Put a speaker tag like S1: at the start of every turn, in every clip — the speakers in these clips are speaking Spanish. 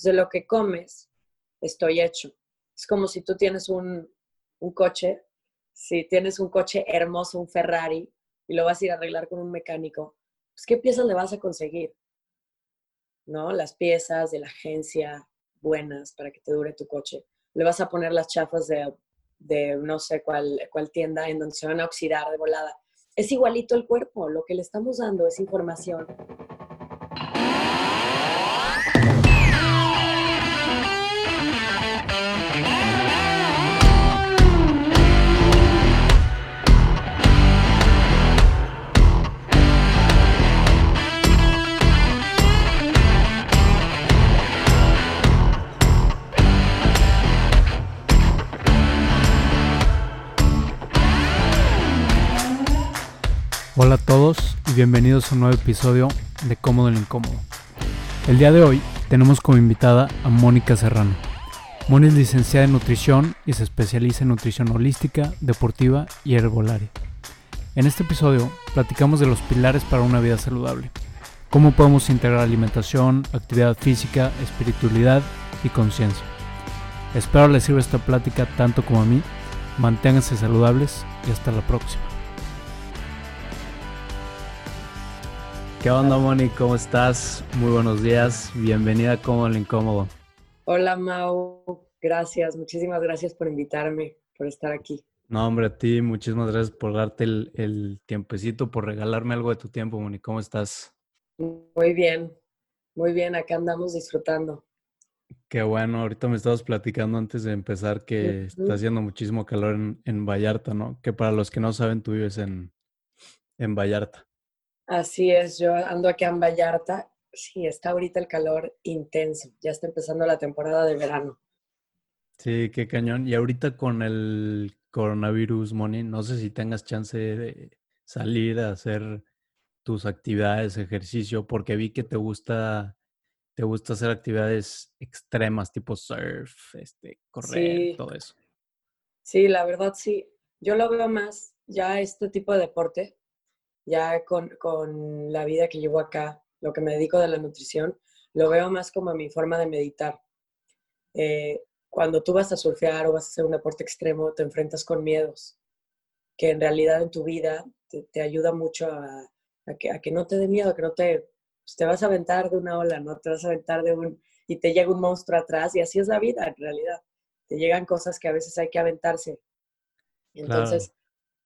S1: Entonces, lo que comes, estoy hecho. Es como si tú tienes un, un coche, si tienes un coche hermoso, un Ferrari, y lo vas a ir a arreglar con un mecánico, pues ¿qué piezas le vas a conseguir? ¿No? Las piezas de la agencia buenas para que te dure tu coche. Le vas a poner las chafas de, de no sé cuál, cuál tienda en donde se van a oxidar de volada. Es igualito el cuerpo, lo que le estamos dando es información
S2: Hola a todos y bienvenidos a un nuevo episodio de Cómodo el Incómodo. El día de hoy tenemos como invitada a Mónica Serrano. Mónica es licenciada en nutrición y se especializa en nutrición holística, deportiva y herbolaria. En este episodio platicamos de los pilares para una vida saludable, cómo podemos integrar alimentación, actividad física, espiritualidad y conciencia. Espero les sirva esta plática tanto como a mí. Manténganse saludables y hasta la próxima. ¿Qué onda, Moni? ¿Cómo estás? Muy buenos días. Bienvenida a Cómodo el Incómodo.
S1: Hola, Mau. Gracias. Muchísimas gracias por invitarme, por estar aquí.
S2: No, hombre, a ti muchísimas gracias por darte el, el tiempecito, por regalarme algo de tu tiempo, Moni. ¿Cómo estás?
S1: Muy bien, muy bien. Acá andamos disfrutando.
S2: Qué bueno. Ahorita me estabas platicando antes de empezar que está haciendo muchísimo calor en, en, Vallarta, ¿no? Que para los que no saben, tú vives en, en Vallarta.
S1: Así es, yo ando aquí en Vallarta. Sí, está ahorita el calor intenso. Ya está empezando la temporada de verano.
S2: Sí, qué cañón. Y ahorita con el coronavirus, Moni, no sé si tengas chance de salir a hacer tus actividades, ejercicio, porque vi que te gusta, te gusta hacer actividades extremas, tipo surf, este, correr, todo eso.
S1: Sí, la verdad sí. Yo lo veo más ya este tipo de deporte ya con, con, la vida que llevo acá, lo que me dedico de la nutrición, lo veo más como mi forma de meditar. Eh, cuando tú vas a surfear o vas a hacer un deporte extremo, te enfrentas con miedos, que en realidad en tu vida te, te ayuda mucho a, a, que, a, que, no te dé miedo, que no te, pues te vas a aventar de una ola, no te vas a aventar de un, y te llega un monstruo atrás, y así es la vida en realidad. Te llegan cosas que a veces hay que aventarse. Entonces,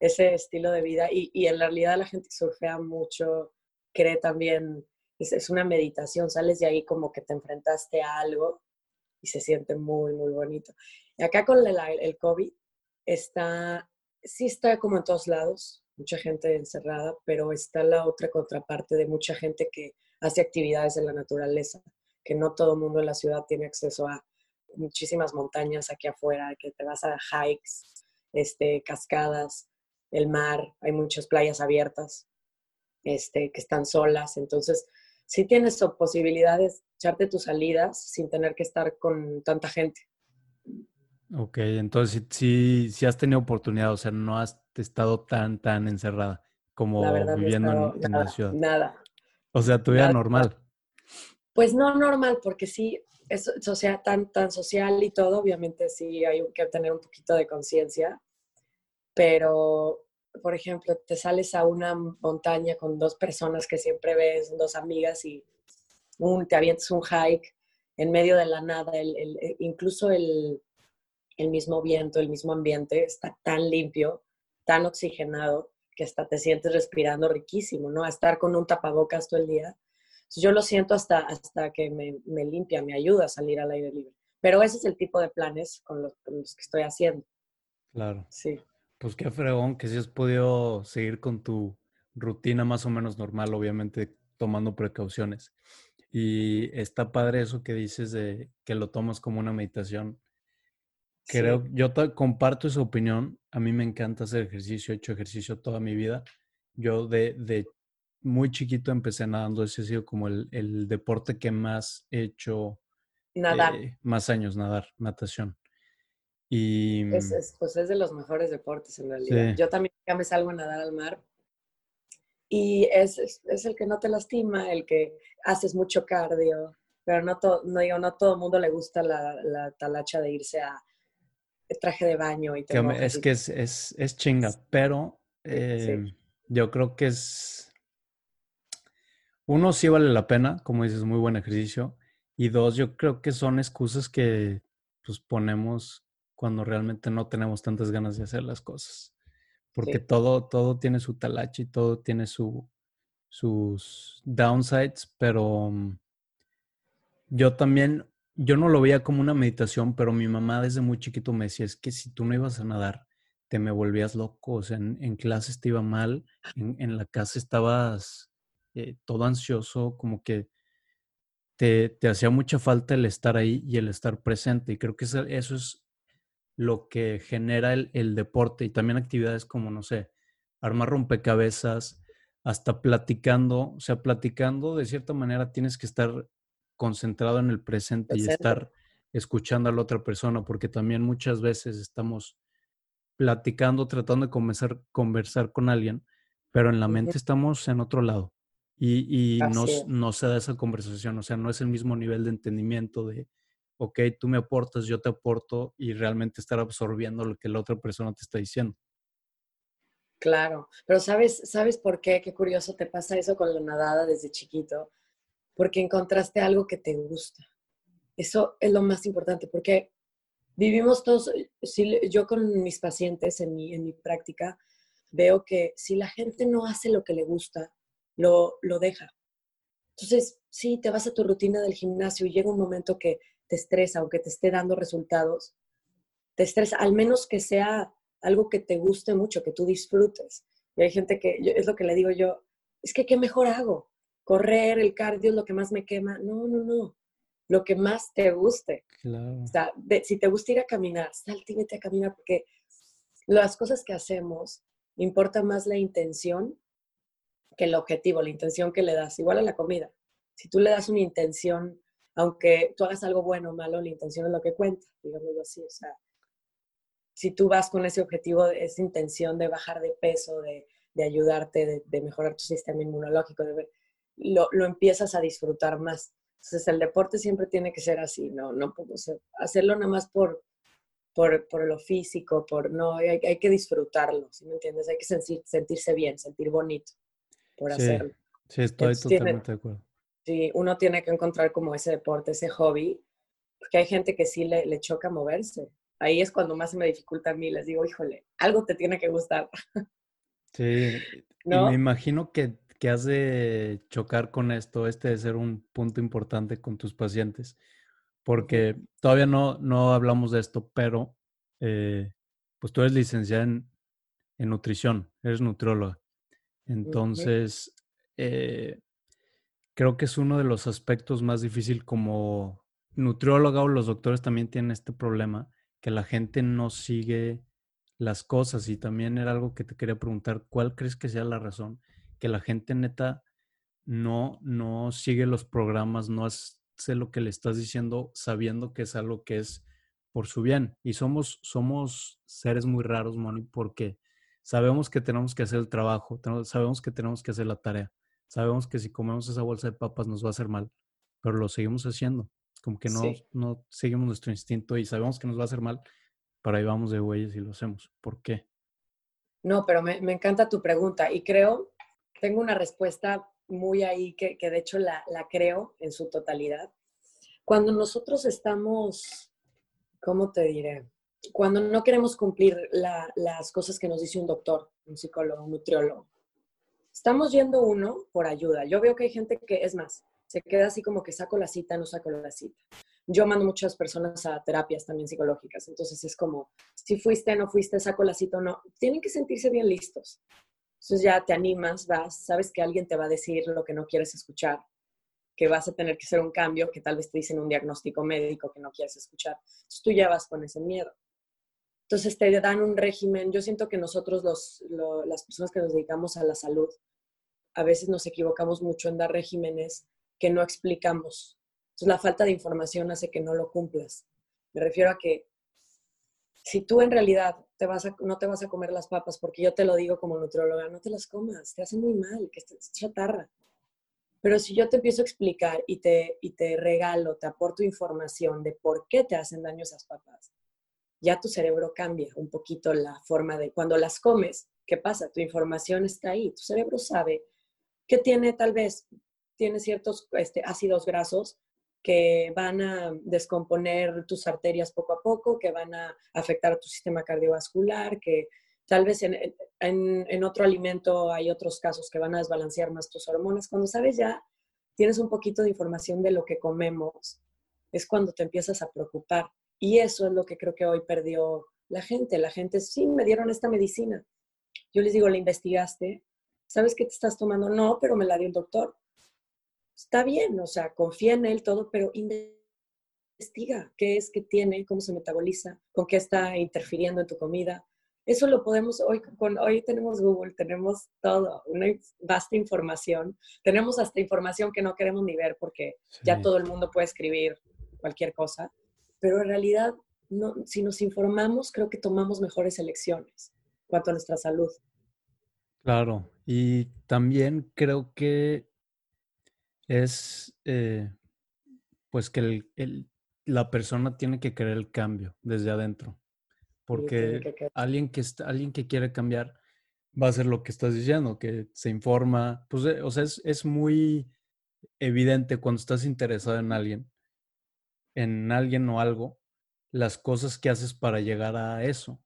S1: ese estilo de vida. Y, en realidad la gente surfea mucho cree también, es, es, una meditación, sales de ahí como que te enfrentaste a algo y se siente muy, muy bonito. Y acá con el, el COVID está, sí está como en todos lados, mucha gente encerrada, pero está la otra contraparte de mucha gente que hace actividades en la naturaleza, que no todo el mundo en la ciudad tiene acceso a muchísimas montañas aquí afuera, que te vas a hikes, este, cascadas, el mar, hay muchas playas abiertas este, que están solas, entonces sí tienes posibilidades de echarte tus salidas sin tener que estar con tanta gente.
S2: Ok, entonces sí, sí, has tenido oportunidad, o sea, no has estado tan, tan encerrada como viviendo en, en
S1: nada,
S2: la ciudad.
S1: Nada.
S2: O sea, tu vida normal.
S1: Pues no normal, porque sí, es o sea, tan, tan social y todo, obviamente sí hay que tener un poquito de conciencia, pero por ejemplo, te sales a una montaña con dos personas que siempre ves, dos amigas y un, te avientas un hike en medio de la nada, el, el, eh, incluso el, el mismo viento, el mismo ambiente está tan limpio, tan oxigenado, que hasta te sientes respirando riquísimo, ¿no? A estar con un tapabocas todo el día. Yo lo siento hasta, hasta que me, me limpia, me ayuda a salir al aire libre. Pero ese es el tipo de planes con los, con los que estoy haciendo.
S2: Claro.
S1: Sí.
S2: Pues qué fregón que si has podido seguir con tu rutina más o menos normal, obviamente tomando precauciones. Y está padre eso que dices de que lo tomas como una meditación. Creo, sí. yo comparto esa opinión. A mí me encanta hacer ejercicio, he hecho ejercicio toda mi vida. Yo de, de muy chiquito empecé nadando, ese ha sido como el, el deporte que más he hecho.
S1: Nadar.
S2: Eh, más años, nadar, natación. Y...
S1: Es, es, pues es de los mejores deportes en realidad. Sí. Yo también ya me salgo a nadar al mar y es, es, es, el que no te lastima, el que haces mucho cardio, pero no, todo, no digo, no todo el mundo le gusta la, la, talacha de irse a traje de baño y.
S2: Es que es, es, es, chinga, pero eh, yo creo que es... Uno, sí vale la pena, como dices, muy buen ejercicio. Y dos, yo creo que son excusas que pues ponemos cuando realmente no tenemos tantas ganas de hacer las cosas. Porque todo, todo tiene su talacha y todo tiene su, sus downsides, pero mm, yo también, yo no lo veía como una meditación, pero mi mamá desde muy chiquito me decía, es que si tú no ibas a nadar, te me volvías loco, o sea, en, en clases te iba mal, en, en la casa estabas eh, todo ansioso, como que te, te, hacía mucha falta el estar ahí y el estar presente. Y creo que eso, eso es lo que genera el, el, deporte y también actividades como, no sé, armar rompecabezas, hasta platicando, o sea, platicando de cierta manera tienes que estar concentrado en el presente, y estar escuchando a la otra persona, porque también muchas veces estamos platicando, tratando de conversar, conversar con alguien, pero en la mente estamos en otro lado y, y no, no, se da esa conversación, o sea, no es el mismo nivel de entendimiento de, ok, tú me aportas, yo te aporto y realmente estar absorbiendo lo que la otra persona te está diciendo.
S1: Claro, pero ¿sabes, ¿sabes por qué? Qué curioso te pasa eso con la nadada desde chiquito porque encontraste algo que te gusta. Eso es lo más importante, porque vivimos todos, si, yo con mis pacientes en mi, en mi práctica, veo que si la gente no hace lo que le gusta, lo, lo deja. Entonces, sí, te vas a tu rutina del gimnasio y llega un momento que te estresa, aunque te esté dando resultados, te estresa, al menos que sea algo que te guste mucho, que tú disfrutes. Y hay gente que, es lo que le digo yo, es que ¿qué mejor hago? correr, el cardio es lo que más me quema. No, no, no. Lo que más te guste. O sea, si te gusta ir a caminar, salte y vete a caminar porque las cosas que hacemos importa más la intención que el objetivo, la intención que le das. Igual a la comida. Si tú le das una intención, aunque tú hagas algo bueno o malo, la intención es lo que cuenta, digámoslo así. O sea, si tú vas con ese objetivo, esa intención de bajar de peso, de, ayudarte, de, de, mejorar tu sistema inmunológico, de ver, lo, lo, empiezas a disfrutar más. Entonces el deporte siempre tiene que ser así, no, no hacerlo nada más por, por, por lo físico, por no, hay, hay, que disfrutarlo, ¿sí me entiendes? Hay que sentir, sentirse bien, sentir bonito por hacerlo.
S2: Sí, estoy totalmente de acuerdo.
S1: Sí, uno tiene que encontrar como ese deporte, ese hobby, porque hay gente que sí le, le choca moverse. Ahí es cuando más se me dificulta a mí, les digo, híjole, algo te tiene que gustar.
S2: Sí, ¿No? y me imagino que que has de chocar con esto, este de ser un punto importante con tus pacientes, porque todavía no, no hablamos de esto, pero eh, pues tú eres licenciada en, nutrición, eres nutrióloga. Entonces, eh, creo que es uno de los aspectos más difíciles como nutrióloga o los doctores también tienen este problema, que la gente no sigue las cosas y también era algo que te quería preguntar, ¿cuál crees que sea la razón? que la gente neta no, no sigue los programas, no hace lo que le estás diciendo sabiendo que es algo que es por su bien. Y somos, somos seres muy raros, Moni, porque sabemos que tenemos que hacer el trabajo, sabemos que tenemos que hacer la tarea, sabemos que si comemos esa bolsa de papas nos va a hacer mal, pero lo seguimos haciendo. Como que no, no seguimos nuestro instinto y sabemos que nos va a hacer mal, pero ahí vamos de güeyes y lo hacemos. ¿Por qué?
S1: No, pero me, me encanta tu pregunta y creo tengo una respuesta muy ahí que, de hecho la, creo en su totalidad. Cuando nosotros estamos, ¿cómo te diré? Cuando no queremos cumplir las cosas que nos dice un doctor, un psicólogo, un nutriólogo, estamos yendo uno por ayuda. Yo veo que hay gente que, es más, se queda así como que saco la cita, no saco la cita. Yo mando muchas personas a terapias también psicológicas, entonces es como, si fuiste, no fuiste, saco la cita o no. Tienen que sentirse bien listos. Entonces ya te animas, vas, sabes que alguien te va a decir lo que no quieres escuchar, que vas a tener que hacer un cambio, que tal vez te dicen un diagnóstico médico que no quieres escuchar. Entonces tú ya vas con ese miedo. Entonces te dan un régimen. Yo siento que nosotros, los, las personas que nos dedicamos a la salud, a veces nos equivocamos mucho en dar regímenes que no explicamos. Entonces la falta de información hace que no lo cumplas. Me refiero a que si tú en realidad te vas no te vas a comer las papas, porque yo te lo digo como nutrióloga, no te las comas, te hace muy mal, que es chatarra. Pero si yo te empiezo a explicar y te, y te regalo, te aporto información de por qué te hacen daño esas papas, ya tu cerebro cambia un poquito la forma de cuando las comes, ¿qué pasa? Tu información está ahí, tu cerebro sabe que tiene tal vez, tiene ciertos este, ácidos grasos que van a descomponer tus arterias poco a poco, que van a afectar a tu sistema cardiovascular, que tal vez en, en, otro alimento hay otros casos que van a desbalancear más tus hormonas. Cuando sabes ya, tienes un poquito de información de lo que comemos, es cuando te empiezas a preocupar. Y eso es lo que creo que hoy perdió la gente. La gente, sí, me dieron esta medicina. Yo les digo, ¿la investigaste? ¿Sabes qué te estás tomando? No, pero me la dio el doctor está bien, o sea, confía en él todo, pero investiga qué es que tiene, cómo se metaboliza, con qué está interfiriendo en tu comida. Eso lo podemos, hoy, con, hoy tenemos Google, tenemos todo, una vasta información. Tenemos hasta información que no queremos ni ver porque ya todo el mundo puede escribir cualquier cosa. Pero en realidad, no, si nos informamos, creo que tomamos mejores elecciones en cuanto a nuestra salud.
S2: Claro, y también creo que es eh, pues que la persona tiene que querer el cambio desde adentro. Porque alguien que, está, alguien que quiere cambiar va a hacer lo que estás diciendo, que se informa. Pues, eh, o sea, es, muy evidente cuando estás interesado en alguien, en alguien o algo, las cosas que haces para llegar a eso.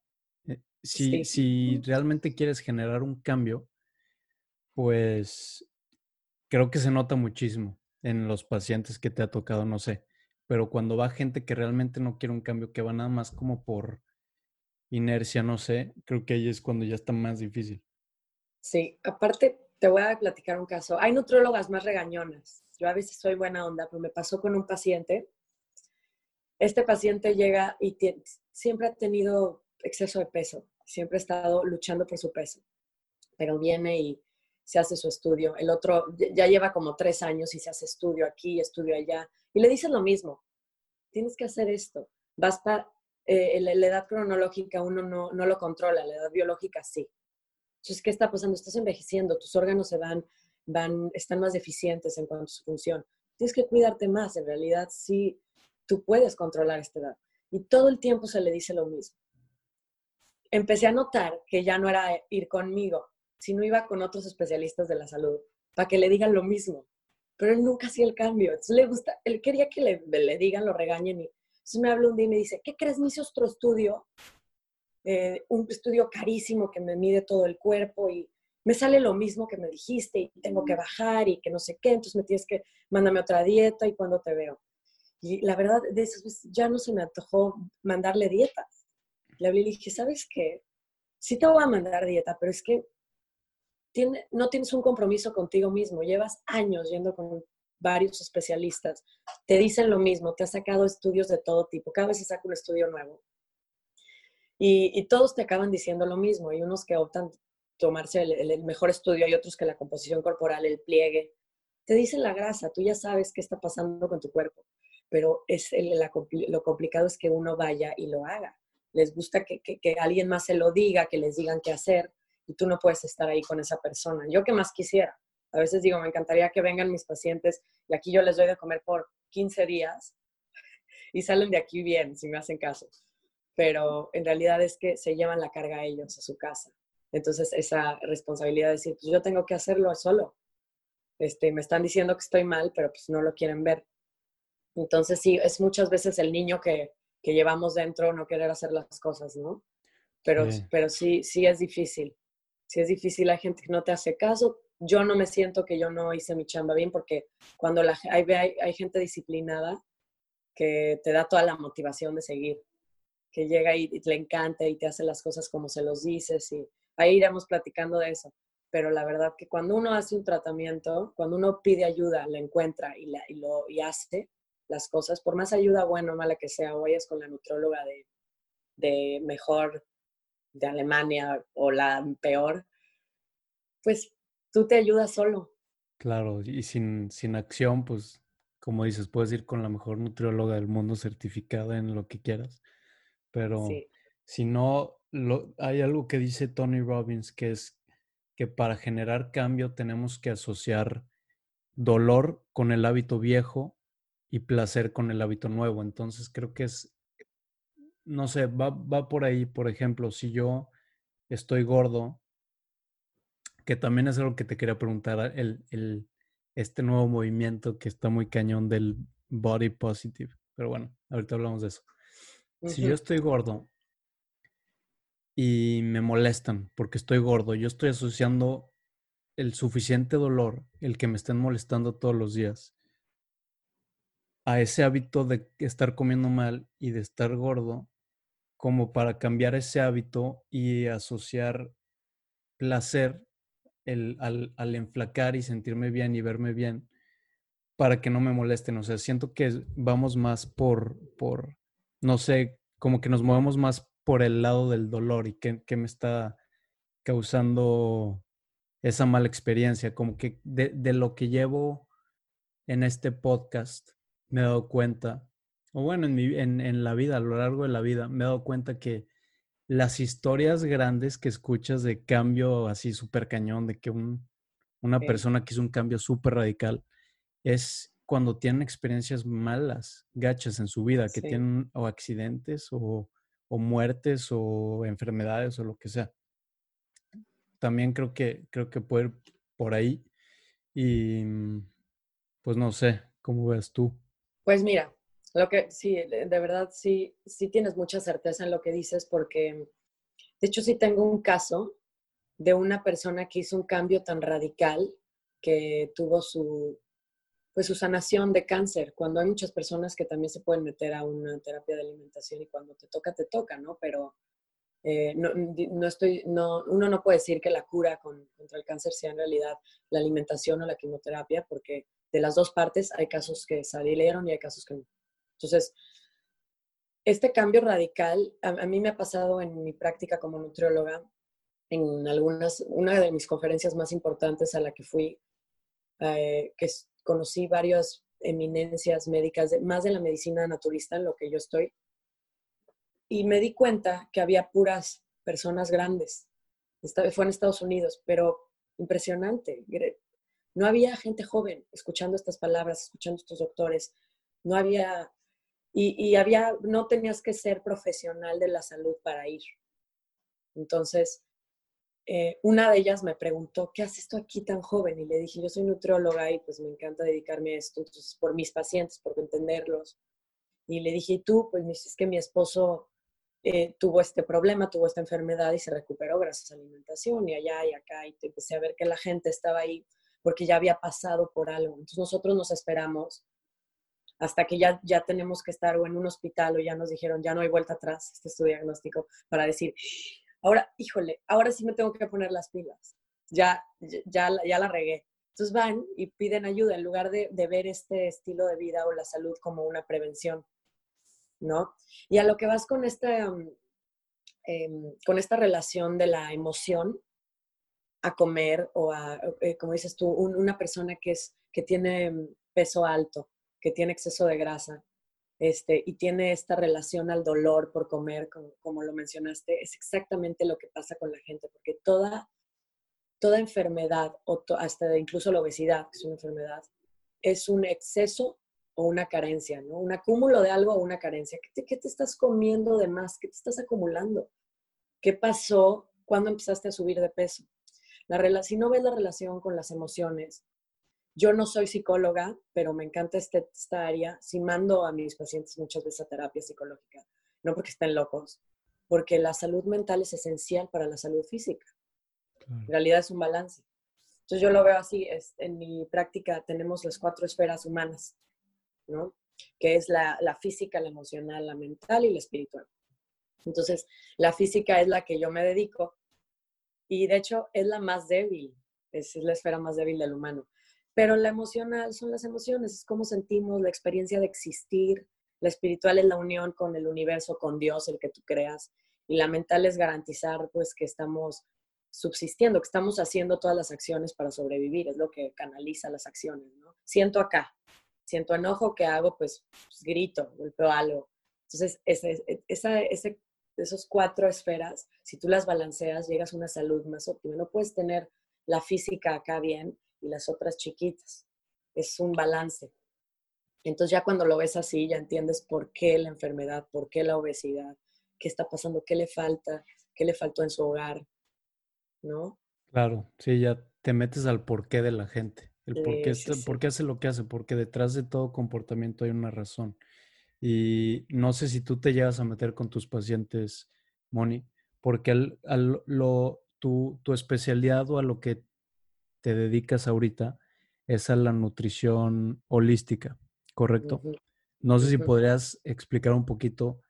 S2: Eh, si, si realmente quieres generar un cambio, pues creo que se nota muchísimo en los pacientes que te ha tocado, no sé, pero cuando va gente que realmente no quiere un cambio, que va nada más como por inercia, no sé, creo que ahí es cuando ya está más difícil.
S1: Sí, aparte te voy a platicar un caso. Hay nutrólogas más regañonas. Yo a veces soy buena onda, pero me pasó con un paciente. Este paciente llega y siempre ha tenido exceso de peso, siempre ha estado luchando por su peso, pero viene y se hace su estudio. El otro ya lleva como tres años y se hace estudio aquí, estudio allá. Y le dicen lo mismo. Tienes que hacer esto. Basta, eh, la, edad cronológica uno no, no, lo controla, la edad biológica sí. Entonces, ¿qué está pasando? Estás envejeciendo, tus órganos se van, van, están más deficientes en cuanto a su función. Tienes que cuidarte más. En realidad, sí, tú puedes controlar esta edad. Y todo el tiempo se le dice lo mismo. Empecé a notar que ya no era ir conmigo, si no iba con otros especialistas de la salud para que le digan lo mismo. Pero él nunca hacía el cambio. Entonces le gusta, él quería que le, le digan, lo regañen. Y entonces me habla un día y me dice, ¿qué crees? Me hice otro estudio, eh, un estudio carísimo que me mide todo el cuerpo y me sale lo mismo que me dijiste y tengo que bajar y que no sé qué. Entonces me tienes que, mándame otra dieta y cuando te veo. Y la verdad, de esas veces ya no se me antojó mandarle dietas. Le hablé y dije, ¿sabes qué? Sí te voy a mandar dieta, pero es que no tienes un compromiso contigo mismo, llevas años yendo con varios especialistas, te dicen lo mismo, te has sacado estudios de todo tipo, cada vez se saca un estudio nuevo. Y, todos te acaban diciendo lo mismo, hay unos que optan tomarse el, mejor estudio, hay otros que la composición corporal, el pliegue, te dicen la grasa, tú ya sabes qué está pasando con tu cuerpo, pero es lo complicado es que uno vaya y lo haga. Les gusta que, alguien más se lo diga, que les digan qué hacer, y tú no puedes estar ahí con esa persona. Yo que más quisiera. A veces digo, me encantaría que vengan mis pacientes y aquí yo les doy de comer por 15 días y salen de aquí bien, si me hacen caso. Pero en realidad es que se llevan la carga a ellos, a su casa. Entonces esa responsabilidad de decir, pues yo tengo que hacerlo solo. Este, me están diciendo que estoy mal, pero pues no lo quieren ver. Entonces sí, es muchas veces el niño que, que llevamos dentro no querer hacer las cosas, ¿no? Pero sí. pero sí, sí es difícil si es difícil, hay gente que no te hace caso. Yo no me siento que yo no hice mi chamba bien porque cuando la, hay, hay, gente disciplinada que te da toda la motivación de seguir, que llega y, le encanta y te hace las cosas como se los dices y ahí iremos platicando de eso. Pero la verdad que cuando uno hace un tratamiento, cuando uno pide ayuda, la encuentra y, la, y lo, y hace las cosas, por más ayuda buena o mala que sea, o vayas con la nutróloga de, de mejor de Alemania o la peor, pues tú te ayudas solo.
S2: Claro, y sin, sin acción, pues como dices, puedes ir con la mejor nutrióloga del mundo certificada en lo que quieras, pero si no, lo, hay algo que dice Tony Robbins, que es que para generar cambio tenemos que asociar dolor con el hábito viejo y placer con el hábito nuevo. Entonces creo que es, no sé, va, va por ahí, por ejemplo, si yo estoy gordo, que también es algo que te quería preguntar, el, el, este nuevo movimiento que está muy cañón del body positive. Pero bueno, ahorita hablamos de eso. Si yo estoy gordo y me molestan porque estoy gordo, yo estoy asociando el suficiente dolor, el que me estén molestando todos los días, a ese hábito de estar comiendo mal y de estar gordo, como para cambiar ese hábito y asociar placer al, al, enflacar y sentirme bien y verme bien para que no me molesten. O sea, siento que vamos más por, por no sé, como que nos movemos más por el lado del dolor y que me está causando esa mala experiencia, como que de, de, lo que llevo en este podcast me he dado cuenta, o bueno, en, mi, en, en, la vida, a lo largo de la vida, me he dado cuenta que las historias grandes que escuchas de cambio así súper cañón, de que un, una sí. persona que hizo un cambio súper radical, es cuando tienen experiencias malas, gachas en su vida, que sí. tienen o accidentes o, o muertes o enfermedades o lo que sea también creo que, creo que puede ir por ahí. Y pues no sé, ¿cómo ves tú?
S1: Pues mira, lo que sí, de verdad sí, sí tienes mucha certeza en lo que dices porque de hecho sí tengo un caso de una persona que hizo un cambio tan radical que tuvo su, pues su sanación de cáncer, cuando hay muchas personas que también se pueden meter a una terapia de alimentación y cuando te toca, te toca, ¿no? Pero eh, no, estoy, no, uno no puede decir que la cura con, contra el cáncer sea en realidad la alimentación o la quimioterapia, porque de las dos partes hay casos que salieron y hay casos que no. Entonces, este cambio radical, a, mí me ha pasado en mi práctica como nutrióloga, en algunas, una de mis conferencias más importantes a la que fui, eh, que conocí varias eminencias médicas, más de la medicina naturista en lo que yo estoy, y me di cuenta que había puras personas grandes. Fue en Estados Unidos, pero impresionante. No había gente joven escuchando estas palabras, escuchando estos doctores. No había, y, había, no tenías que ser profesional de la salud para ir. Entonces, eh, una de ellas me preguntó, ¿qué haces tú aquí tan joven? Y le dije, yo soy nutrióloga y pues me encanta dedicarme a esto, entonces por mis pacientes, por entenderlos. Y le dije, ¿y tú? Pues me dices que mi esposo eh, tuvo este problema, tuvo esta enfermedad y se recuperó gracias a alimentación y allá y acá y empecé a ver que la gente estaba ahí porque ya había pasado por algo. Entonces nosotros nos esperamos hasta que ya, ya tenemos que estar o en un hospital o ya nos dijeron, ya no hay vuelta atrás, este es tu diagnóstico, para decir, ahora, híjole, ahora sí me tengo que poner las pilas, ya, ya, ya la regué. Entonces van y piden ayuda en lugar de, de ver este estilo de vida o la salud como una prevención. ¿No? Y a lo que vas con esta, eh, con esta relación de la emoción a comer o a, eh, como dices tú, un, una persona que, es, que tiene peso alto, que tiene exceso de grasa, este, y tiene esta relación al dolor por comer, como, lo mencionaste, es exactamente lo que pasa con la gente, porque toda, toda enfermedad, o hasta incluso la obesidad, que es una enfermedad, es un exceso o una carencia, ¿no? Un acúmulo de algo o una carencia. ¿Qué te, ¿Qué te, estás comiendo de más? ¿Qué te estás acumulando? ¿Qué pasó cuando empezaste a subir de peso? La, si no ves la relación con las emociones, yo no soy psicóloga, pero me encanta este, esta área. Si mando a mis pacientes muchas veces a terapia psicológica, no porque estén locos, porque la salud mental es esencial para la salud física. Claro. En realidad es un balance. Entonces yo lo veo así, es, en mi práctica tenemos las cuatro esferas humanas ¿no? Que es la, la física, la emocional, la mental y la espiritual. Entonces, la física es la que yo me dedico y de hecho es la más débil, es, la esfera más débil del humano. Pero la emocional son las emociones, es cómo sentimos la experiencia de existir. La espiritual es la unión con el universo, con Dios, el que tú creas. Y la mental es garantizar pues que estamos subsistiendo, que estamos haciendo todas las acciones para sobrevivir, es lo que canaliza las acciones, ¿no? Siento acá, siento enojo, ¿qué hago? Pues, pues grito, golpeo algo. Entonces, ese, esa, ese, esos cuatro esferas, si tú las balanceas, llegas a una salud más óptima. No puedes tener la física acá bien y las otras chiquitas. es un balance. Entonces ya cuando lo ves así, ya entiendes por qué la enfermedad, por qué la obesidad, qué está pasando, qué le falta, qué le faltó en su hogar, ¿no?
S2: Claro, sí, ya te metes al porqué de la gente, el por qué, por qué hace lo que hace, porque detrás de todo comportamiento hay una razón. Y no sé si tú te llegas a meter con tus pacientes, Moni, porque al, lo, tu, tu especialidad o a lo que te dedicas ahorita es a la nutrición holística, ¿correcto? No sé si podrías explicar un poquito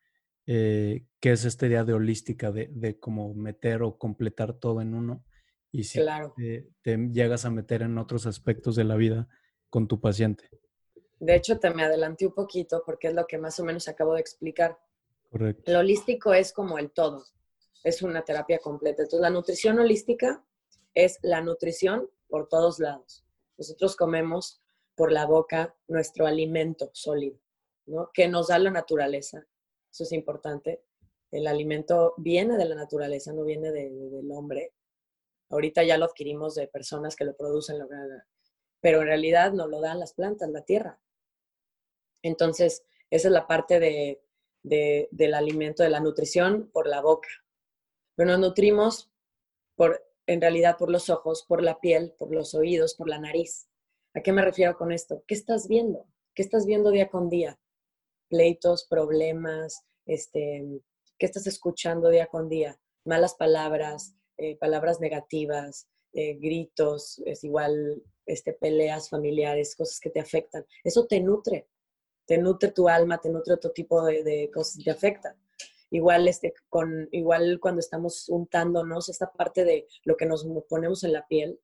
S2: eh, qué es esta idea de holística, de, de cómo meter o completar todo en uno y si te, llegas a meter en otros aspectos de la vida con tu paciente.
S1: De hecho, te me adelanté un poquito porque es lo que más o menos acabo de explicar.
S2: Correcto.
S1: Lo holístico es como el todo, es una terapia completa. Entonces, la nutrición holística es la nutrición por todos lados. Nosotros comemos por la boca nuestro alimento sólido, ¿no? Que nos da la naturaleza. Eso es importante. El alimento viene de la naturaleza, no viene del hombre. Ahorita ya lo adquirimos de personas que lo producen, pero en realidad nos lo dan las plantas, la tierra. Entonces, esa es la parte de, del alimento, de la nutrición por la boca. Pero nos nutrimos por, en realidad por los ojos, por la piel, por los oídos, por la nariz. ¿A qué me refiero con esto? ¿Qué estás viendo? ¿Qué estás viendo día con día? Pleitos, problemas, este, ¿qué estás escuchando día con día? Malas palabras, eh, palabras negativas, eh, gritos, es igual este, peleas familiares, cosas que te afectan. Eso te nutre, te nutre tu alma, te nutre otro tipo de, cosas que te afectan. Igual, este, con, igual cuando estamos untándonos, esta parte de lo que nos ponemos en la piel,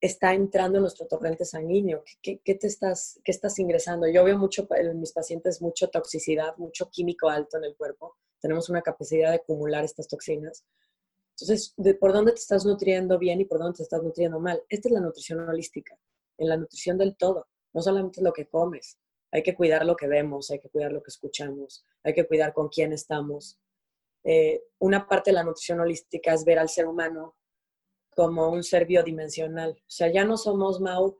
S1: está entrando en nuestro torrente sanguíneo. ¿Qué, te estás, ¿Qué estás ingresando? Yo veo mucho en mis pacientes mucho toxicidad, mucho químico alto en el cuerpo. Tenemos una capacidad de acumular estas toxinas. Entonces, de por dónde te estás nutriendo bien y por dónde te estás nutriendo mal. Esta es la nutrición holística, en la nutrición del todo, no solamente lo que comes. Hay que cuidar lo que vemos, hay que cuidar lo que escuchamos, hay que cuidar con quién estamos. Eh, una parte de la nutrición holística es ver al ser humano como un ser biodimensional. O sea, ya no somos, Mau,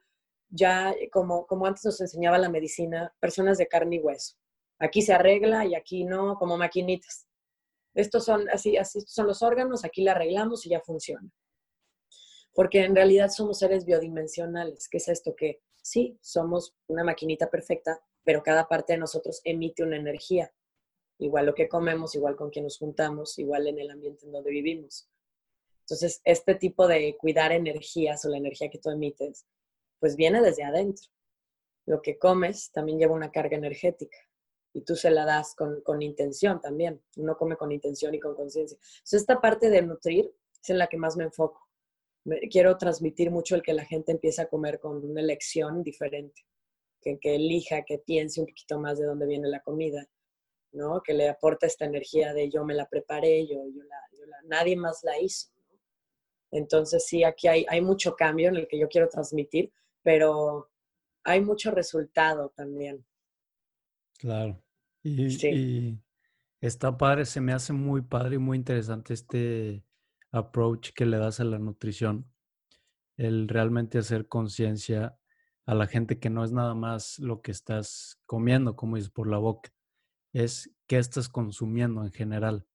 S1: ya como, como antes nos enseñaba la medicina, personas de carne y hueso. Aquí se arregla y aquí no, como maquinitas. Estos son, así, así son los órganos, aquí la arreglamos y ya funciona. Porque en realidad somos seres biodimensionales. ¿Qué es esto? Que sí, somos una maquinita perfecta, pero cada parte de nosotros emite una energía. Igual lo que comemos, igual con quien nos juntamos, igual en el ambiente en donde vivimos. Entonces, este tipo de cuidar energías o la energía que tú emites, pues viene desde adentro. Lo que comes también lleva una carga energética y tú se la das con, con intención también. Uno come con intención y con conciencia. Entonces, esta parte de nutrir es en la que más me enfoco. quiero transmitir mucho el que la gente empiece a comer con una elección diferente, que, elija, que piense un poquito más de dónde viene la comida, ¿no? Que le aporte esta energía de yo me la preparé, yo, yo, nadie más la hizo. Entonces, sí, aquí hay, hay mucho cambio en el que yo quiero transmitir, pero hay mucho resultado también.
S2: Claro. Y, está padre, se me hace muy padre y muy interesante este approach que le das a la nutrición. El realmente hacer conciencia a la gente que no es nada más lo que estás comiendo, como dices, por la boca, es qué estás consumiendo en general.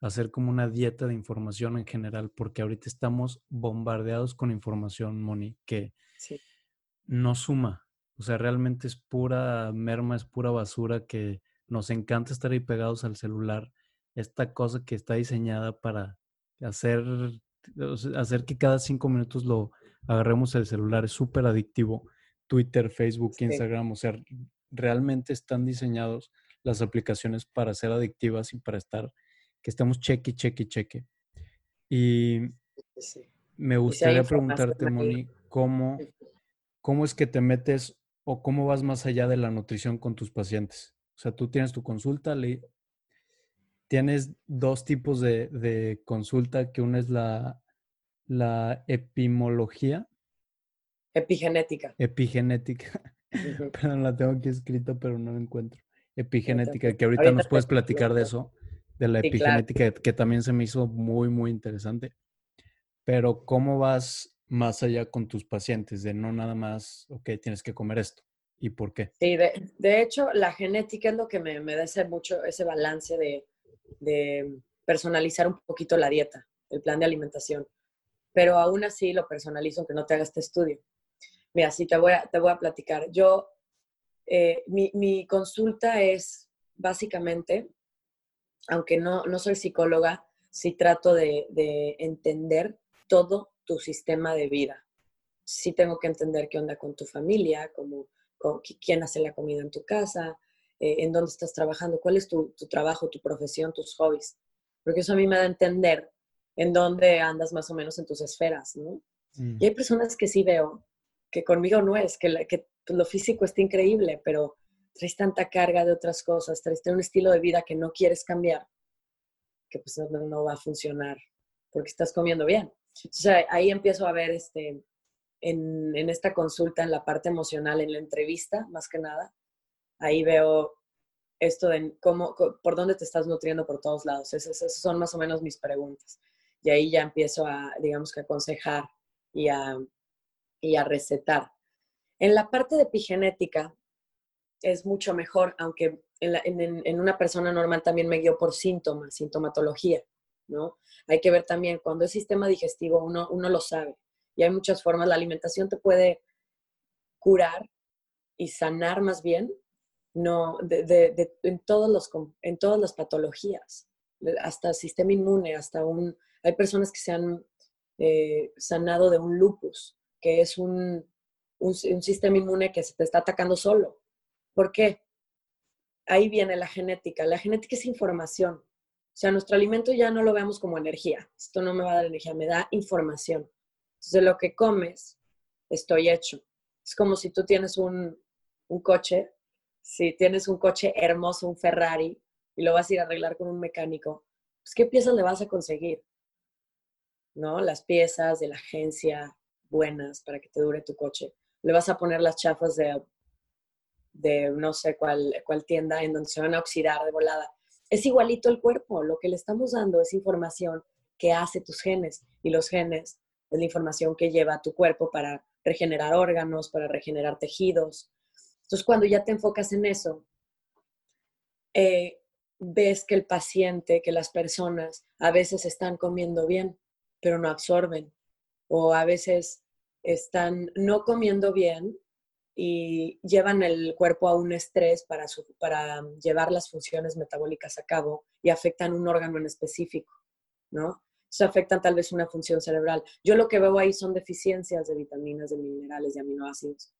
S2: Hacer como una dieta de información en general, porque ahorita estamos bombardeados con información, Moni, que no suma, o sea, realmente es pura merma, es pura basura que nos encanta estar ahí pegados al celular. Esta cosa que está diseñada para hacer, hacer que cada cinco minutos lo agarremos el celular es súper adictivo. Twitter, Facebook, Instagram, o sea, realmente están diseñados las aplicaciones para ser adictivas y para estar, que estemos cheque, cheque, cheque. Y me gustaría preguntarte, Moni, ¿cómo, ¿cómo es que te metes o cómo vas más allá de la nutrición con tus pacientes? O sea, tú tienes tu consulta, tienes dos tipos de, consulta, que una es la, la epimología.
S1: Epigenética.
S2: Epigenética. Perdón, la tengo aquí escrita, pero no la encuentro. Epigenética, que ahorita, nos puedes platicar de eso, de la epigenética, que también se me hizo muy, muy interesante. Pero ¿cómo vas más allá con tus pacientes, de no nada más, ok, tienes que comer esto. ¿Y por qué?
S1: Sí, de, hecho, la genética es lo que me, me da ese, mucho, ese balance de, de personalizar un poquito la dieta, el plan de alimentación. Pero aún así lo personalizo aunque no te haga este estudio. Mira, sí, te voy a, te voy a platicar. Yo, eh, mi, mi, consulta es básicamente, aunque no, no soy psicóloga, sí trato de, de entender todo tu sistema de vida. Sí tengo que entender qué onda con tu familia, como, quién hace la comida en tu casa, eh, en dónde estás trabajando, cuál es tu, trabajo, tu profesión, tus hobbies. Porque eso a mí me da a entender en dónde andas más o menos en tus esferas, ¿no? Mm. Y hay personas que sí veo que conmigo no es, que, que lo físico está increíble, pero traes tanta carga de otras cosas, traes un estilo de vida que no quieres cambiar, que pues no, no va a funcionar porque estás comiendo bien. Ahí empiezo a ver este, en, en, esta consulta, en la parte emocional, en la entrevista, más que nada, ahí veo esto de cómo, por dónde te estás nutriendo por todos lados. Esas, son más o menos mis preguntas. Y ahí ya empiezo a, digamos que aconsejar y a, y a recetar. En la parte de epigenética es mucho mejor, aunque en, en una persona normal también me guío por síntomas, sintomatología, ¿no? Hay que ver también, cuando es sistema digestivo, uno, uno lo sabe. Y hay muchas formas. La alimentación te puede curar y sanar más bien no, de, en, todos los, en todas las patologías, hasta sistema inmune, hasta un... Hay personas que se han eh, sanado de un lupus, que es un, un, sistema inmune que se te está atacando solo. ¿Por qué? Ahí viene la genética. La genética es información. Sea, nuestro alimento ya no lo vemos como energía. Esto no me va a dar energía, me da información. Entonces, lo que comes, estoy hecho. Es como si tú tienes un, un coche si tienes un coche hermoso, un Ferrari, y lo vas a ir a arreglar con un mecánico, pues ¿qué piezas le vas a conseguir? ¿No? Las piezas de la agencia buenas para que te dure tu coche. Le vas a poner las chafas de, de no sé cuál, cuál tienda en donde se van a oxidar de volada. Es igualito el cuerpo. Lo que le estamos dando es información que hace tus genes. Y los genes es la información que lleva tu cuerpo para regenerar órganos, para regenerar tejidos, entonces, cuando ya te enfocas en eso, eh, ves que el paciente, que las personas a veces están comiendo bien, pero no absorben, o a veces están no comiendo bien y llevan el cuerpo a un estrés para, llevar las funciones metabólicas a cabo y afectan un órgano en específico, ¿no? Se afectan tal vez una función cerebral. Yo lo que veo ahí son deficiencias de vitaminas, de minerales, de aminoácidos.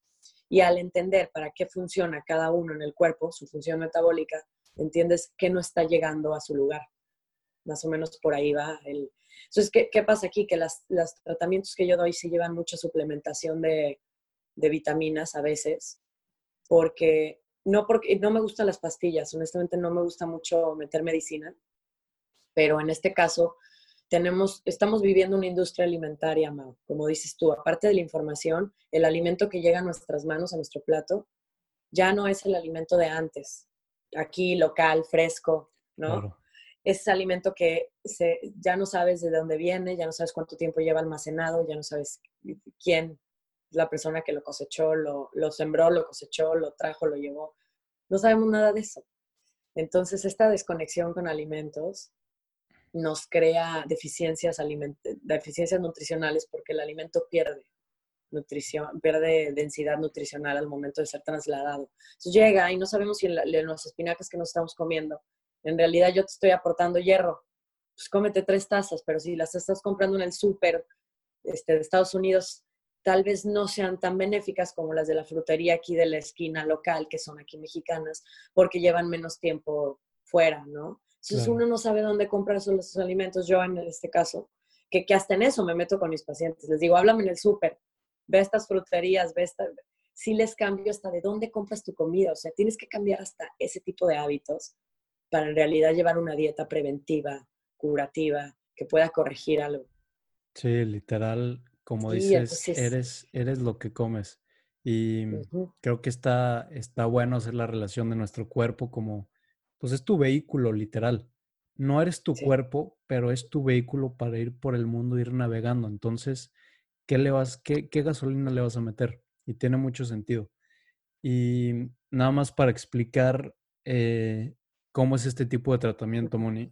S1: Y al entender para qué funciona cada uno en el cuerpo, su función metabólica, entiendes que no está llegando a su lugar. Más o menos por ahí va el... Entonces, ¿qué, pasa aquí? Que los tratamientos que yo doy sí llevan mucha suplementación de, de vitaminas a veces, porque no, porque no me gustan las pastillas, honestamente no me gusta mucho meter medicina, pero en este caso tenemos, estamos viviendo una industria alimentaria, como dices tú, aparte de la información, el alimento que llega a nuestras manos, a nuestro plato, ya no es el alimento de antes, aquí local, fresco, ¿no? Es alimento que se, ya no sabes de dónde viene, ya no sabes cuánto tiempo lleva almacenado, ya no sabes quién la persona que lo cosechó, lo, sembró, lo cosechó, lo trajo, lo llevó. No sabemos nada de eso. Entonces, esta desconexión con alimentos nos crea deficiencias, deficiencias nutricionales porque el alimento pierde nutrición, pierde densidad nutricional al momento de ser trasladado. Llega y no sabemos si en, las espinacas que nos estamos comiendo, en realidad yo te estoy aportando hierro, pues cómete tres tazas, pero si las estás comprando en el súper este, de Estados Unidos, tal vez no sean tan benéficas como las de la frutería aquí de la esquina local, que son aquí mexicanas, porque llevan menos tiempo fuera, ¿no? Entonces uno no sabe dónde comprar esos alimentos. Yo en este caso, que, que, hasta en eso me meto con mis pacientes. Les digo, háblame en el súper, ve estas fruterías, ve esta... Sí les cambio hasta de dónde compras tu comida. O sea, tienes que cambiar hasta ese tipo de hábitos para en realidad llevar una dieta preventiva, curativa, que pueda corregir algo.
S2: Sí, literal, como dices, eres, eres lo que comes. Y creo que está, está bueno hacer la relación de nuestro cuerpo como pues es tu vehículo literal. No eres tu cuerpo, pero es tu vehículo para ir por el mundo, ir navegando. Entonces, ¿qué, le vas, qué, qué gasolina le vas a meter? Y tiene mucho sentido. Y nada más para explicar eh, cómo es este tipo de tratamiento, Moni.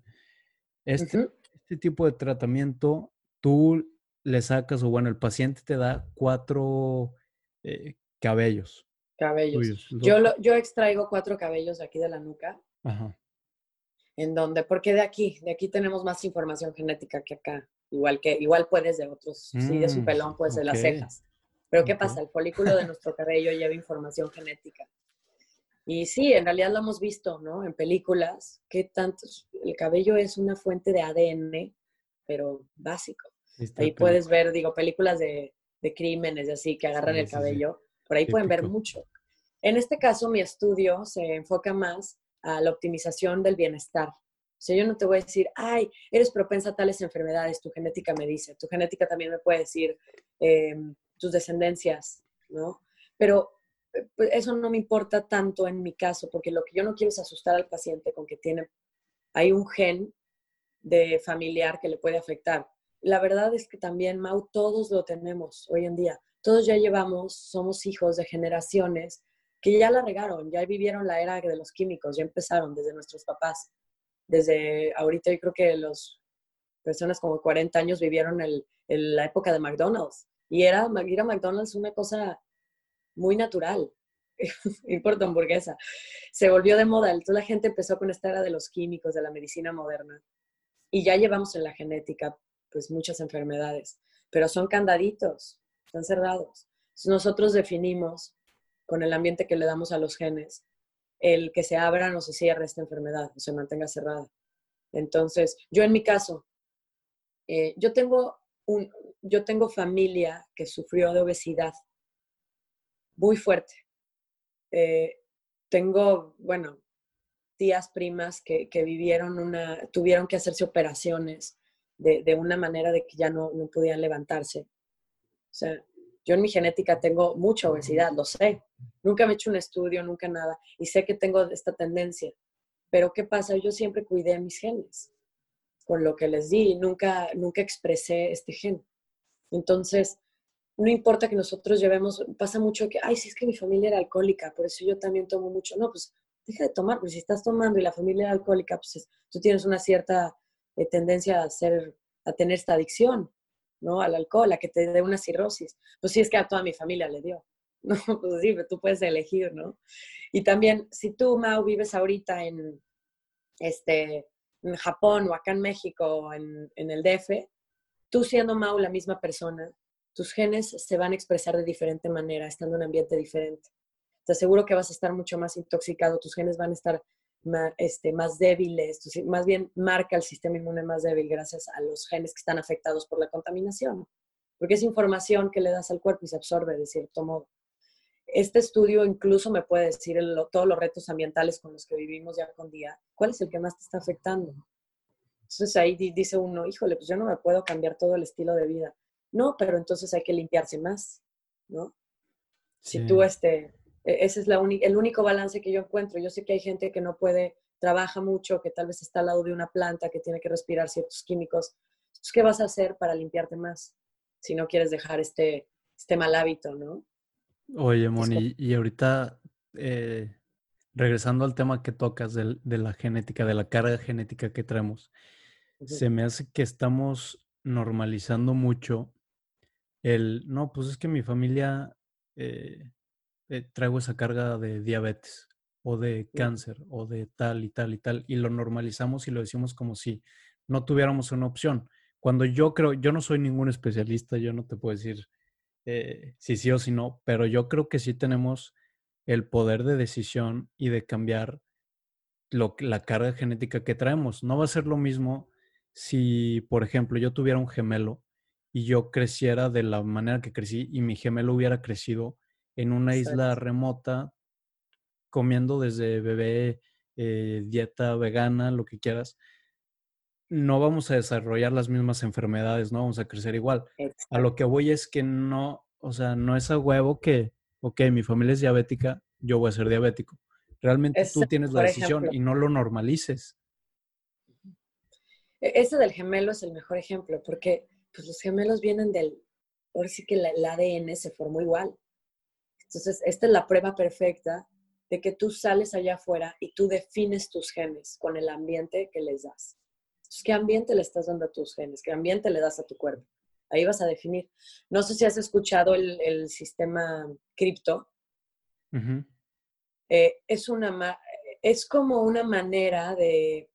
S2: Este, este tipo de tratamiento, tú le sacas, o bueno, el paciente te da cuatro eh, cabellos.
S1: Cabellos. yo, yo extraigo cuatro cabellos de aquí de la nuca. Ajá. En donde, porque de aquí, de aquí tenemos más información genética que acá. Igual que, igual puedes de otros, si de su mm, pelón, pues de las cejas. Pero ¿qué pasa? El folículo de nuestro cabello lleva información genética. Y sí, en realidad lo hemos visto, ¿no? En películas, que tanto, el cabello es una fuente de ADN, pero básico. Ahí puedes ver, digo, películas de, de crímenes y así, que agarran el cabello. Por ahí pueden ver mucho. En este caso, mi estudio se enfoca más a la optimización del bienestar. O sea, yo no te voy a decir, ay, eres propensa a tales enfermedades, tu genética me dice, tu genética también me puede decir em, tus descendencias, ¿no? Pero eh, pues, eso no me importa tanto en mi caso, porque lo que yo no quiero es asustar al paciente con que tiene, hay un gen de familiar que le puede afectar. La verdad es que también, Mau, todos lo tenemos hoy en día. Todos ya llevamos, somos hijos de generaciones que ya la regaron, ya vivieron la era de los químicos, ya empezaron desde nuestros papás. Desde ahorita yo creo que las personas como 40 años vivieron el, la época de McDonald's. Y era ir a McDonald's una cosa muy natural, ir por hamburguesa. Se volvió de moda, entonces la gente empezó con esta era de los químicos, de la medicina moderna. Y ya llevamos en la genética pues muchas enfermedades, pero son candaditos, están cerrados. nosotros definimos con el ambiente que le damos a los genes, el que se abra o se cierre esta enfermedad o se mantenga cerrada. Entonces, yo en mi caso, eh, yo, tengo un, yo tengo familia que sufrió de obesidad muy fuerte. Eh, tengo, bueno, tías primas que, que, vivieron una, tuvieron que hacerse operaciones de, de, una manera de que ya no, no podían levantarse. O sea, yo en mi genética tengo mucha obesidad, lo sé. Nunca me he hecho un estudio, nunca nada. Y sé que tengo esta tendencia. Pero ¿qué pasa? Yo siempre cuidé mis genes con lo que les di. Nunca, nunca expresé este gen. Entonces, no importa que nosotros llevemos, pasa mucho que, ay, si es que mi familia era alcohólica, por eso yo también tomo mucho. No, pues deja de tomar, porque si estás tomando y la familia era alcohólica, pues tú tienes una cierta eh, tendencia a, ser, a tener esta adicción. ¿no? Al alcohol, a que te dé una cirrosis. Pues sí, es que a toda mi familia le dio. No, pues sí, tú puedes elegir, ¿no? Y también, si tú, Mau, vives ahorita en, este, Japón o acá en México, en, en el DF, tú siendo Mau la misma persona, tus genes se van a expresar de diferente manera, estando en un ambiente diferente. Te aseguro que vas a estar mucho más intoxicado, tus genes van a estar más, este, más débiles, más bien marca el sistema inmune más débil gracias a los genes que están afectados por la contaminación, porque es información que le das al cuerpo y se absorbe de cierto modo. Este estudio incluso me puede decir todos los retos ambientales con los que vivimos ya con día, cuál es el que más te está afectando. Entonces ahí dice uno, híjole, pues yo no me puedo cambiar todo el estilo de vida. No, pero entonces hay que limpiarse más, ¿no? Si tú este, ese es la el único balance que yo encuentro. Yo sé que hay gente que no puede, trabaja mucho, que tal vez está al lado de una planta, que tiene que respirar ciertos químicos. Entonces, ¿qué vas a hacer para limpiarte más si no quieres dejar este, este mal hábito, no?
S2: Oye, Moni, y ahorita, eh, regresando al tema que tocas de, la genética, de la carga genética que traemos, se me hace que estamos normalizando mucho el, no, pues es que mi familia eh, eh, traigo esa carga de diabetes o de cáncer o de tal y tal y tal, y lo normalizamos y lo decimos como si no tuviéramos una opción. Cuando yo creo, yo no soy ningún especialista, yo no te puedo decir eh, si sí o si no, pero yo creo que sí tenemos el poder de decisión y de cambiar lo, la carga genética que traemos. No va a ser lo mismo si, por ejemplo, yo tuviera un gemelo y yo creciera de la manera que crecí y mi gemelo hubiera crecido en una isla remota, comiendo desde bebé, eh, dieta vegana, lo que quieras, no vamos a desarrollar las mismas enfermedades, no vamos a crecer igual. A lo que voy es que no, o sea, no es a huevo que, ok, mi familia es diabética, yo voy a ser diabético. Realmente tú tienes la decisión y no lo normalices.
S1: E-, ese del gemelo es el mejor ejemplo, porque pues, los gemelos vienen del ahora sí que el ADN se formó igual. Entonces, esta es la prueba perfecta de que tú sales allá afuera y tú defines tus genes con el ambiente que les das. Entonces, ¿qué ambiente le estás dando a tus genes? ¿Qué ambiente le das a tu cuerpo? Ahí vas a definir. No sé si has escuchado el, sistema cripto. Eh, es, una, es como una manera de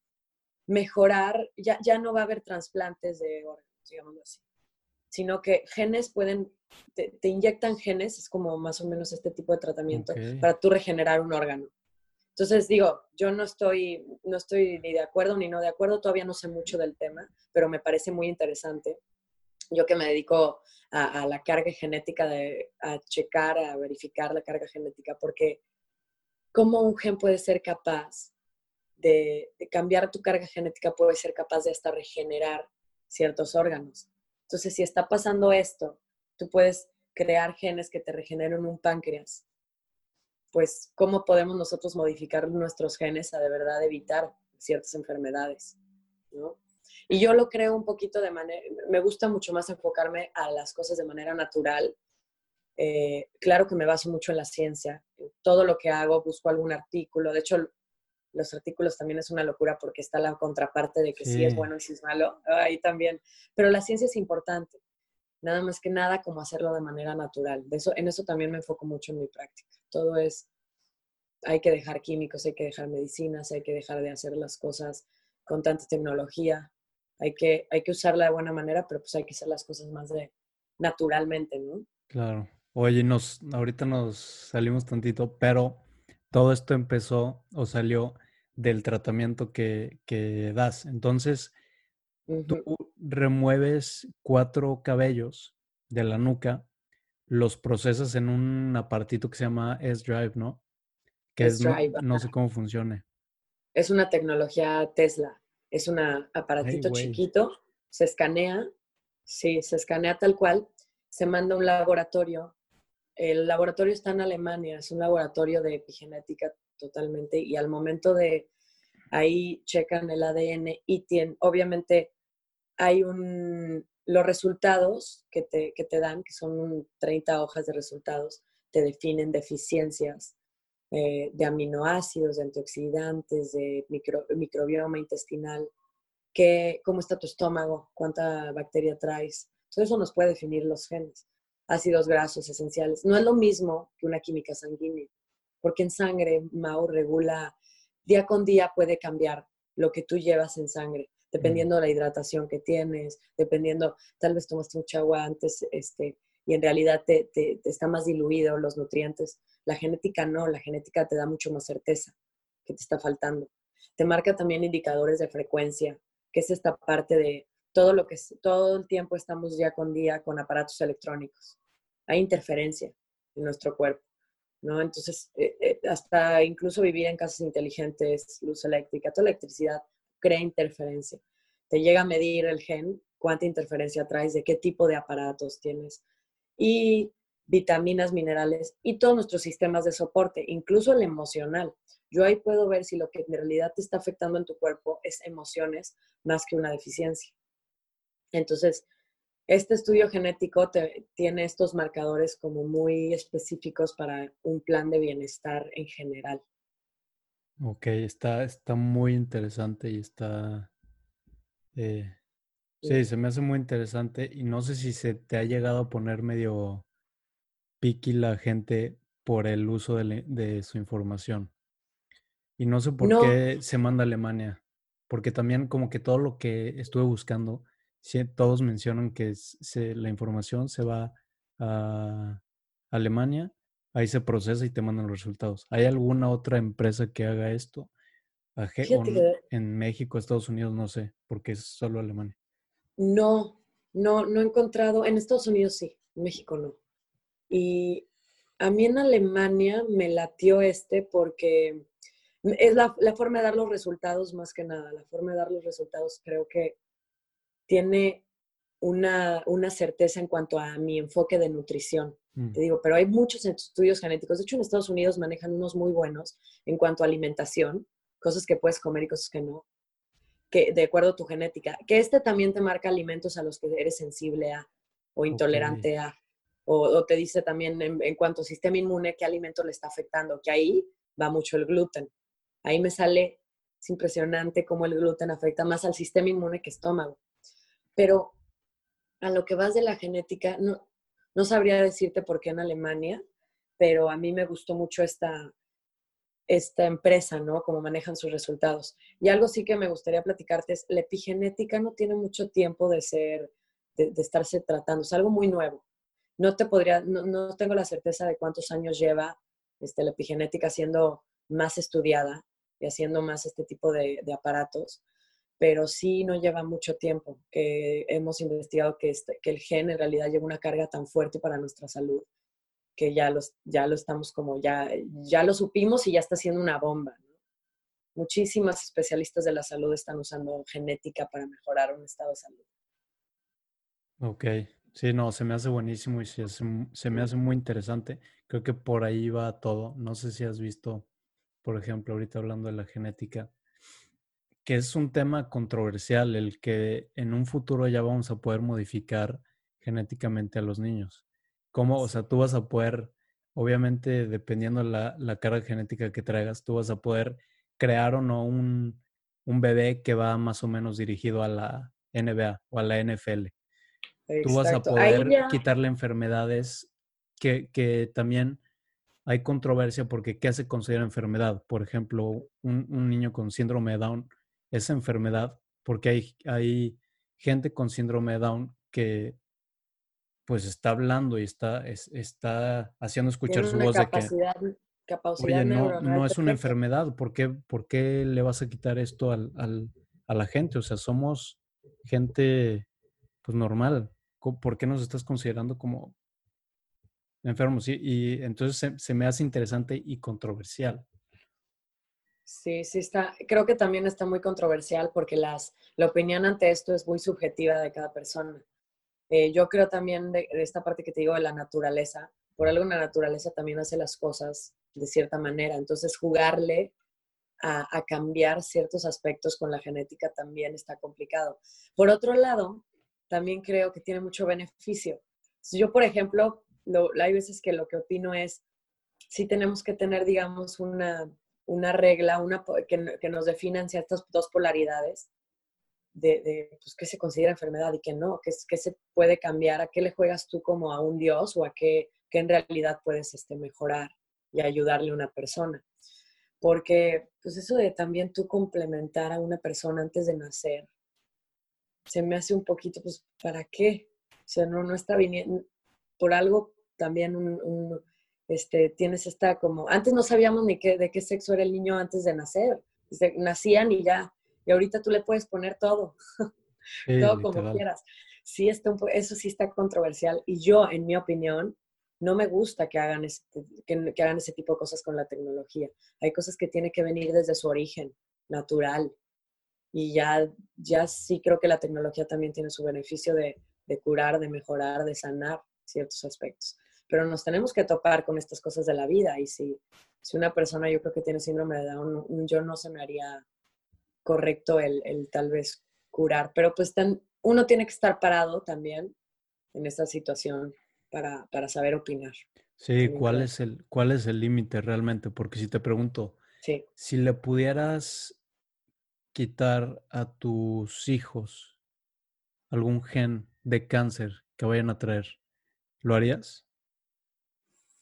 S1: mejorar, ya, ya no va a haber trasplantes de órganos, digamos así, sino que genes pueden, te, inyectan genes, es como más o menos este tipo de tratamiento, para tú regenerar un órgano. Entonces digo, yo no estoy, no estoy ni de acuerdo ni no de acuerdo, todavía no sé mucho del tema, pero me parece muy interesante. Yo que me dedico a, la carga genética, de, a checar, a verificar la carga genética, porque cómo un gen puede ser capaz de, cambiar tu carga genética, puede ser capaz de hasta regenerar ciertos órganos. Entonces, si está pasando esto, tú puedes crear genes que te regeneren un páncreas. Pues, ¿cómo podemos nosotros modificar nuestros genes a de verdad evitar ciertas enfermedades? Y yo lo creo un poquito de manera, me gusta mucho más enfocarme a las cosas de manera natural eh, claro que me baso mucho en la ciencia. Todo lo que hago, busco algún artículo. De hecho, los artículos también es una locura porque está la contraparte de que sí, es bueno y sí es malo. Ahí también. Pero la ciencia es importante. Nada más que nada como hacerlo de manera natural. De eso, en eso también me enfoco mucho en mi práctica. Todo es, hay que dejar químicos, hay que dejar medicinas, hay que dejar de hacer las cosas con tanta tecnología. Hay que, hay que usarla de buena manera, pero pues hay que hacer las cosas más de naturalmente, ¿no?
S2: Claro. Oye, nos, ahorita nos salimos tantito, pero todo esto empezó o salió del tratamiento que, das. Entonces, tú remueves cuatro cabellos de la nuca, los procesas en un apartito que se llama S-Drive, ¿no? Que es, no, sé cómo funcione.
S1: Es una tecnología Tesla. Es un aparatito chiquito, se escanea, sí, se escanea tal cual, se manda a un laboratorio el laboratorio está en Alemania, es un laboratorio de epigenética totalmente y al momento de ahí checan el ADN y tienen, obviamente hay un, los resultados que te, que te dan, que son 30 hojas de resultados, te definen deficiencias eh, de aminoácidos, de antioxidantes, de microbioma intestinal, que, cómo está tu estómago, cuánta bacteria traes. Todo eso nos puede definir los genes ácidos grasos esenciales. No es lo mismo que una química sanguínea, porque en sangre, Mao regula, día con día puede cambiar lo que tú llevas en sangre, dependiendo de la hidratación que tienes, dependiendo, tal vez tomaste mucha agua antes este, y en realidad te, te, está más diluido los nutrientes. La genética no, la genética te da mucho más certeza que te está faltando. Te marca también indicadores de frecuencia, que es esta parte de todo lo que todo el tiempo estamos día con día con aparatos electrónicos hay interferencia en nuestro cuerpo, ¿no? Entonces, eh, eh, hasta incluso vivir en casas inteligentes, luz eléctrica, toda electricidad crea interferencia. Te llega a medir el gen, cuánta interferencia traes, de qué tipo de aparatos tienes. Y vitaminas, minerales y todos nuestros sistemas de soporte, incluso el emocional. Yo ahí puedo ver si lo que en realidad te está afectando en tu cuerpo es emociones más que una deficiencia. Entonces, este estudio genético tiene estos marcadores como muy específicos para un plan de bienestar en general.
S2: Ok, está, está muy interesante y está... Eh, sí, se me hace muy interesante y no sé si se te ha llegado a poner medio piqui la gente por el uso de, su información. Y no sé por qué se manda a Alemania, porque también como que todo lo que estuve buscando todos mencionan que la información se va a Alemania, ahí se procesa y te mandan los resultados. ¿Hay alguna otra empresa que haga esto? en México, Estados Unidos, no sé, porque es solo Alemania.
S1: No, no, no he encontrado. En Estados Unidos sí, en México no. Y a mí en Alemania me latió este porque es la, la, forma de dar los resultados más que nada. La forma de dar los resultados creo que tiene una, certeza en cuanto a mi enfoque de nutrición. Mm. Te digo, pero hay muchos estudios genéticos. De hecho, en Estados Unidos manejan unos muy buenos en cuanto a alimentación, cosas que puedes comer y cosas que no, que de acuerdo a tu genética. Que este también te marca alimentos a los que eres sensible a. o intolerante a. O, te dice también en, en, cuanto a sistema inmune qué alimento le está afectando, que ahí va mucho el gluten. Ahí me sale, es impresionante cómo el gluten afecta más al sistema inmune que estómago. Pero a lo que vas de la genética, no, no sabría decirte por qué en Alemania, pero a mí me gustó mucho esta, esta empresa, ¿no? Cómo manejan sus resultados. Y algo sí que me gustaría platicarte es, la epigenética no tiene mucho tiempo de ser, de, estarse tratando, es algo muy nuevo. No te podría, no, tengo la certeza de cuántos años lleva este, la epigenética siendo más estudiada y haciendo más este tipo de, aparatos, pero sí no lleva mucho tiempo que hemos investigado que, este, que el gen en realidad lleva una carga tan fuerte para nuestra salud que ya, los, ya lo estamos como, ya, ya lo supimos y ya está siendo una bomba. Muchísimas especialistas de la salud están usando genética para mejorar un estado de salud.
S2: Ok, sí, no, se me hace buenísimo y se, se me hace muy interesante. Creo que por ahí va todo. No sé si has visto, por ejemplo, ahorita hablando de la genética, que es un tema controversial, el que en un futuro ya vamos a poder modificar genéticamente a los niños. ¿Cómo? O sea, tú vas a poder, obviamente, dependiendo la, la carga genética que traigas, tú vas a poder crear o no un, un bebé que va más o menos dirigido a la NBA o a la NFL. Tú vas a poder quitarle enfermedades que, que, también hay controversia porque ¿qué se considera enfermedad? Por ejemplo, un, un, niño con síndrome de Down es enfermedad porque hay, hay gente con síndrome de Down que pues está hablando y está, está haciendo escuchar su voz de que, oye, no, no es una enfermedad, ¿por qué, ¿por qué, le vas a quitar esto al, al, a la gente? O sea, somos gente pues normal, ¿por qué nos estás considerando como enfermos? Y, y entonces se, se, me hace interesante y controversial.
S1: Sí, sí está, creo que también está muy controversial porque las, la opinión ante esto es muy subjetiva de cada persona. Eh, yo creo también de, esta parte que te digo de la naturaleza. Por algo la naturaleza también hace las cosas de cierta manera. Entonces, jugarle a, cambiar ciertos aspectos con la genética también está complicado. Por otro lado, también creo que tiene mucho beneficio. Yo, por ejemplo, hay veces que lo que opino es, si tenemos que tener, digamos, una, una regla una, que, que nos definan ciertas dos polaridades de, pues, qué se considera enfermedad y qué no, qué, qué, se puede cambiar, a qué le juegas tú como a un Dios o a qué, qué en realidad puedes este, mejorar y ayudarle a una persona. Porque pues eso de también tú complementar a una persona antes de nacer, se me hace un poquito, pues, ¿para qué? O sea, no, no está viniendo, por algo también un, este, tienes esta como, antes no sabíamos ni qué, de qué sexo era el niño antes de nacer, nacían y ya y ahorita tú le puedes poner todo, todo como quieras. Sí, está eso sí está controversial. Y yo, en mi opinión, no me gusta que hagan, ese, que, hagan ese tipo de cosas con la tecnología. Hay cosas que tienen que venir desde su origen natural. Y ya, ya sí creo que la tecnología también tiene su beneficio de, de curar, de mejorar, de sanar ciertos aspectos. Pero nos tenemos que topar con estas cosas de la vida. Y si, si una persona yo creo que tiene síndrome de Down, yo no se me haría correcto el, el tal vez curar. Pero pues uno tiene que estar parado también en esta situación para, para saber opinar.
S2: Sí, ¿cuál es, el, ¿cuál es el límite realmente? Porque si te pregunto, si le pudieras quitar a tus hijos algún gen de cáncer que vayan a traer, ¿lo harías?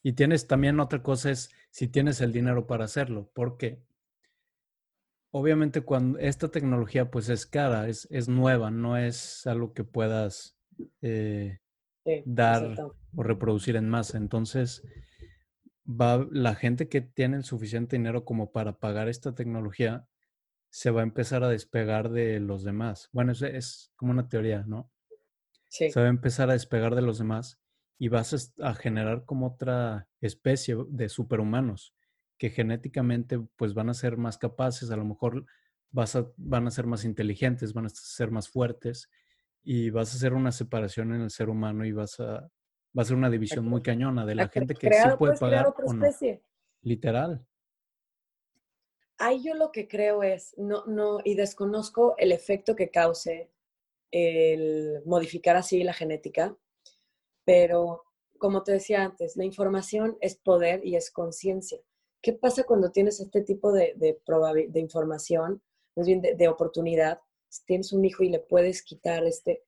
S2: Y tienes también otra cosa es si tienes el dinero para hacerlo, porque obviamente cuando esta tecnología pues es cara, es, es nueva, no es algo que puedas eh, dar o reproducir en masa. Entonces, va, la gente que tiene el suficiente dinero como para pagar esta tecnología se va a empezar a despegar de los demás. Bueno, es, es como una teoría, ¿no? Sí. Se va a empezar a despegar de los demás y vas a generar como otra especie de superhumanos que genéticamente pues van a ser más capaces, a lo mejor vas a, van a ser más inteligentes, van a ser más fuertes y vas a hacer una separación en el ser humano y vas a, va a ser una división muy cañona de la gente que sí puede pagar o no. Literal.
S1: Ahí yo lo que creo es, no, no, y desconozco el efecto que cause el modificar así la genética, Pero, como te decía antes, la información es poder y es conciencia. ¿Qué pasa cuando tienes este tipo de, de, de información, más bien de, de, oportunidad? Si tienes un hijo y le puedes quitar este...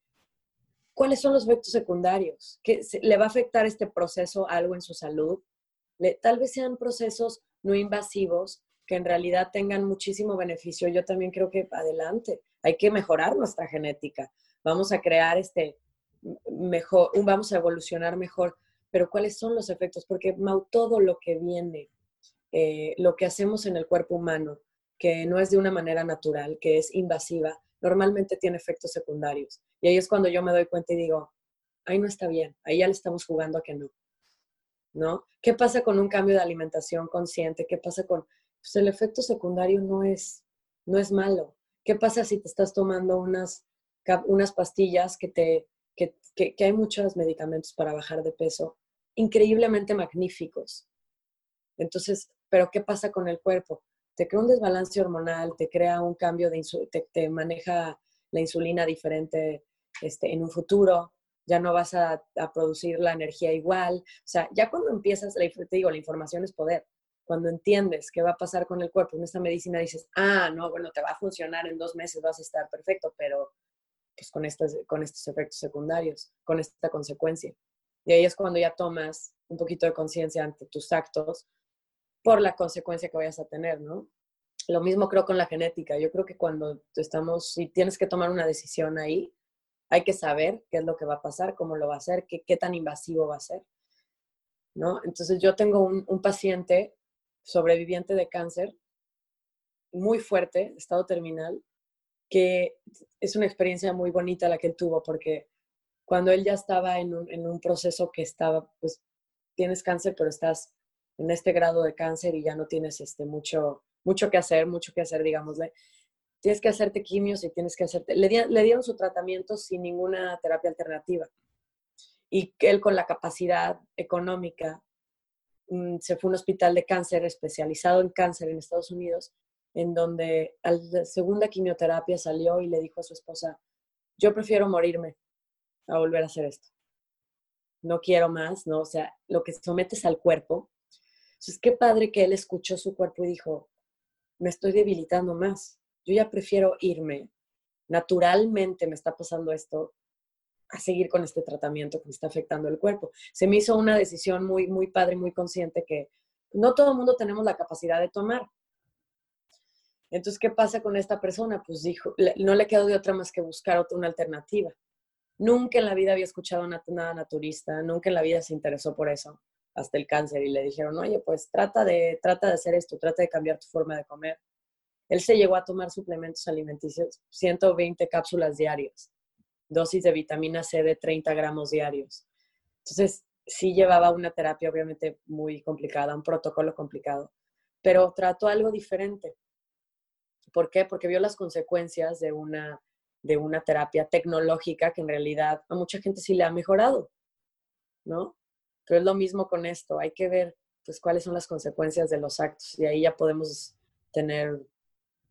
S1: ¿Cuáles son los efectos secundarios? ¿Qué, ¿Le va a afectar este proceso algo en su salud? Le, tal vez sean procesos no invasivos que en realidad tengan muchísimo beneficio. Yo también creo que adelante, hay que mejorar nuestra genética. Vamos a crear este mejor, vamos a evolucionar mejor. Pero ¿cuáles son los efectos? Porque todo lo que viene eh, lo que hacemos en el cuerpo humano, que no es de una manera natural, que es invasiva, normalmente tiene efectos secundarios. Y ahí es cuando yo me doy cuenta y digo, ahí no está bien, ahí ya le estamos jugando a que no. ¿No? ¿Qué pasa con un cambio de alimentación consciente? ¿Qué pasa con... Pues el efecto secundario no es, no es malo. ¿Qué pasa si te estás tomando unas, unas pastillas que te... Que, que, hay muchos medicamentos para bajar de peso increíblemente magníficos. Entonces, pero ¿qué pasa con el cuerpo? Te crea un desbalance hormonal, te crea un cambio de te, te, maneja la insulina diferente este, en un futuro, ya no vas a, a, producir la energía igual. O sea, ya cuando empiezas, te digo, la información es poder. Cuando entiendes qué va a pasar con el cuerpo en esta medicina, dices, ah, no, bueno, te va a funcionar en dos meses, vas a estar perfecto, pero pues con estos, con estos efectos secundarios, con esta consecuencia. Y ahí es cuando ya tomas un poquito de conciencia ante tus actos por la consecuencia que vayas a tener, ¿no? Lo mismo creo con la genética. Yo creo que cuando estamos, si tienes que tomar una decisión ahí, hay que saber qué es lo que va a pasar, cómo lo va a hacer, qué, qué tan invasivo va a ser, ¿no? Entonces yo tengo un, un paciente sobreviviente de cáncer muy fuerte, estado terminal, que es una experiencia muy bonita la que él tuvo, porque cuando él ya estaba en un, en un proceso que estaba, pues tienes cáncer, pero estás en este grado de cáncer y ya no tienes este, mucho, mucho que hacer, mucho que hacer, digámosle. Tienes que hacerte quimios y tienes que hacerte... Le, le dieron su tratamiento sin ninguna terapia alternativa. Y él con la capacidad económica mm, se fue a un hospital de cáncer especializado en cáncer en Estados Unidos, en donde a la segunda quimioterapia salió y le dijo a su esposa, yo prefiero morirme a volver a hacer esto. No quiero más, ¿no? O sea, lo que sometes al cuerpo entonces, qué padre que él escuchó su cuerpo y dijo, me estoy debilitando más, yo ya prefiero irme, naturalmente me está pasando esto, a seguir con este tratamiento que me está afectando el cuerpo. Se me hizo una decisión muy, muy padre, muy consciente que no todo el mundo tenemos la capacidad de tomar. Entonces, ¿qué pasa con esta persona? Pues dijo, no le quedó de otra más que buscar otra, una alternativa. Nunca en la vida había escuchado nada naturista, nunca en la vida se interesó por eso hasta el cáncer y le dijeron, oye, pues trata de, trata de hacer esto, trata de cambiar tu forma de comer. Él se llegó a tomar suplementos alimenticios, 120 cápsulas diarias, dosis de vitamina C de 30 gramos diarios. Entonces, sí llevaba una terapia obviamente muy complicada, un protocolo complicado, pero trató algo diferente. ¿Por qué? Porque vio las consecuencias de una, de una terapia tecnológica que en realidad a mucha gente sí le ha mejorado, ¿no? Pero es lo mismo con esto, hay que ver pues cuáles son las consecuencias de los actos y ahí ya podemos tener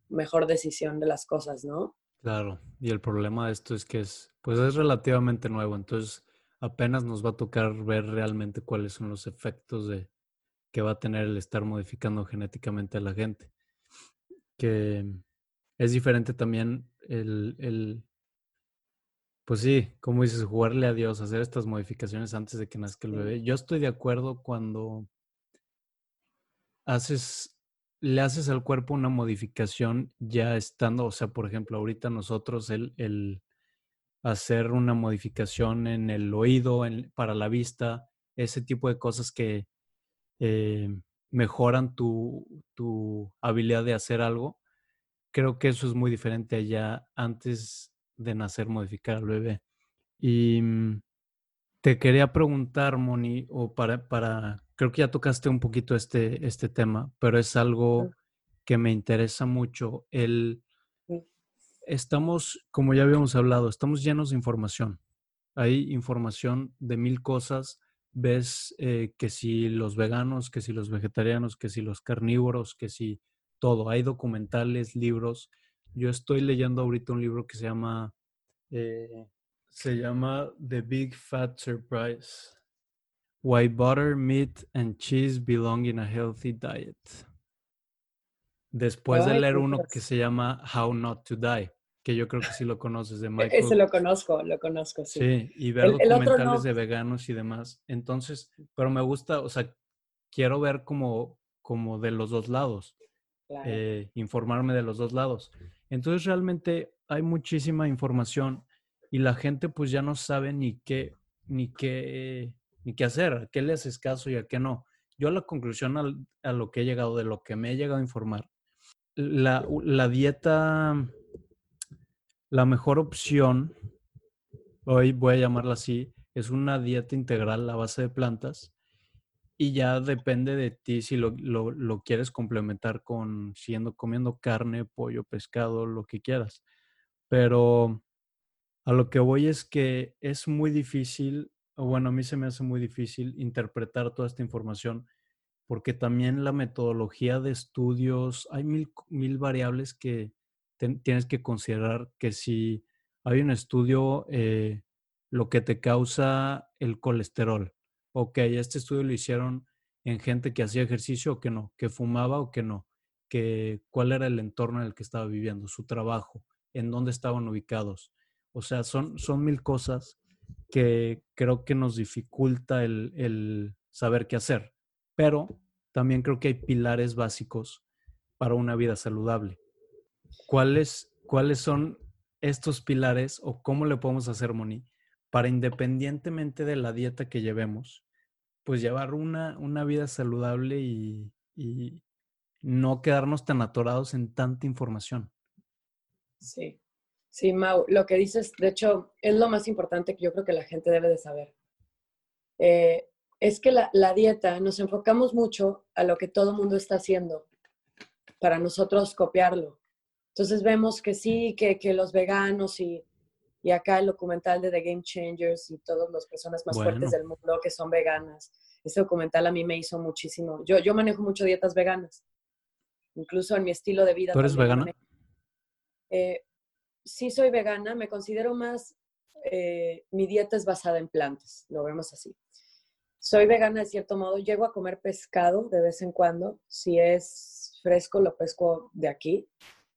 S1: mejor decisión de las cosas, ¿no?
S2: Claro, y el problema de esto es que es, pues es relativamente nuevo, entonces apenas nos va a tocar ver realmente cuáles son los efectos de que va a tener el estar modificando genéticamente a la gente. Que es diferente también el, el pues sí, como dices, jugarle a Dios, hacer estas modificaciones antes de que nazca el bebé. Yo estoy de acuerdo cuando haces, le haces al cuerpo una modificación ya estando, o sea, por ejemplo, ahorita nosotros el, el hacer una modificación en el oído, para la vista, ese tipo de cosas que eh, mejoran tu, tu habilidad de hacer algo, creo que eso es muy diferente allá antes de nacer modificar al bebé. Y mm, te quería preguntar, Moni, o para, para, creo que ya tocaste un poquito este, este tema, pero es algo que me interesa mucho. El, estamos, como ya habíamos hablado, estamos llenos de información. Hay información de mil cosas. Ves eh, que si los veganos, que si los vegetarianos, que si los carnívoros, que si todo. Hay documentales, libros. Yo estoy leyendo ahorita un libro que se llama eh, se llama The Big Fat Surprise. Why butter, meat and cheese belong in a healthy diet. Después de leer uno que se llama How Not to Die, que yo creo que sí lo conoces de
S1: E-,
S2: Michael.
S1: Ese lo conozco, lo conozco, sí.
S2: Sí, y ver
S1: El- el
S2: documentales
S1: no.
S2: de veganos y demás. Entonces, pero me gusta, o sea, quiero ver como, como de los dos lados,
S1: Claro.
S2: eh, informarme de los dos lados. Entonces, realmente hay muchísima información y la gente pues ya no sabe ni qué, ni qué, ni qué hacer, a qué le haces caso y a qué no. Yo a la conclusión al- a lo que he llegado, de lo que me he llegado a informar, la, la dieta, la mejor opción, hoy voy a llamarla así, es una dieta integral a base de plantas y ya depende de ti si lo, lo- lo quieres complementar con siendo comiendo carne, pollo, pescado, lo que quieras. Pero a lo que voy es que es muy difícil, o bueno, a mí se me hace muy difícil interpretar toda esta información porque también la metodología de estudios, hay mil, mil variables que tienes que considerar que si hay un estudio, eh, lo que te causa el colesterol, ok, este estudio lo hicieron en gente que hacía ejercicio o que no, que fumaba o que no, que cuál era el entorno en el que estaba viviendo, su trabajo, en dónde estaban ubicados. O sea, son, son mil cosas que creo que nos dificulta el, el saber qué hacer. Pero también creo que hay pilares básicos para una vida saludable. ¿Cuáles, cuáles son estos pilares o cómo le podemos hacer, Moni, para independientemente de la dieta que llevemos, pues llevar una, una vida saludable y, y no quedarnos tan atorados en tanta información?
S1: Sí, sí, Mau, lo que dices, de hecho, es lo más importante que yo creo que la gente debe de saber. Eh, es que la, la dieta, nos enfocamos mucho a lo que todo el mundo está haciendo para nosotros copiarlo. Entonces vemos que sí, que, que los veganos y, y acá el documental de The Game Changers y todas las personas más
S2: Bueno.
S1: fuertes del mundo que son veganas. Ese documental a mí me hizo muchísimo. Yo, yo manejo mucho dietas veganas, incluso en mi estilo de vida.
S2: ¿Tú eres vegana?
S1: Eh, sí soy vegana, me considero más, eh, mi dieta es basada en plantas, lo vemos así. Soy vegana de cierto modo, llego a comer pescado de vez en cuando, si es fresco lo pesco de aquí.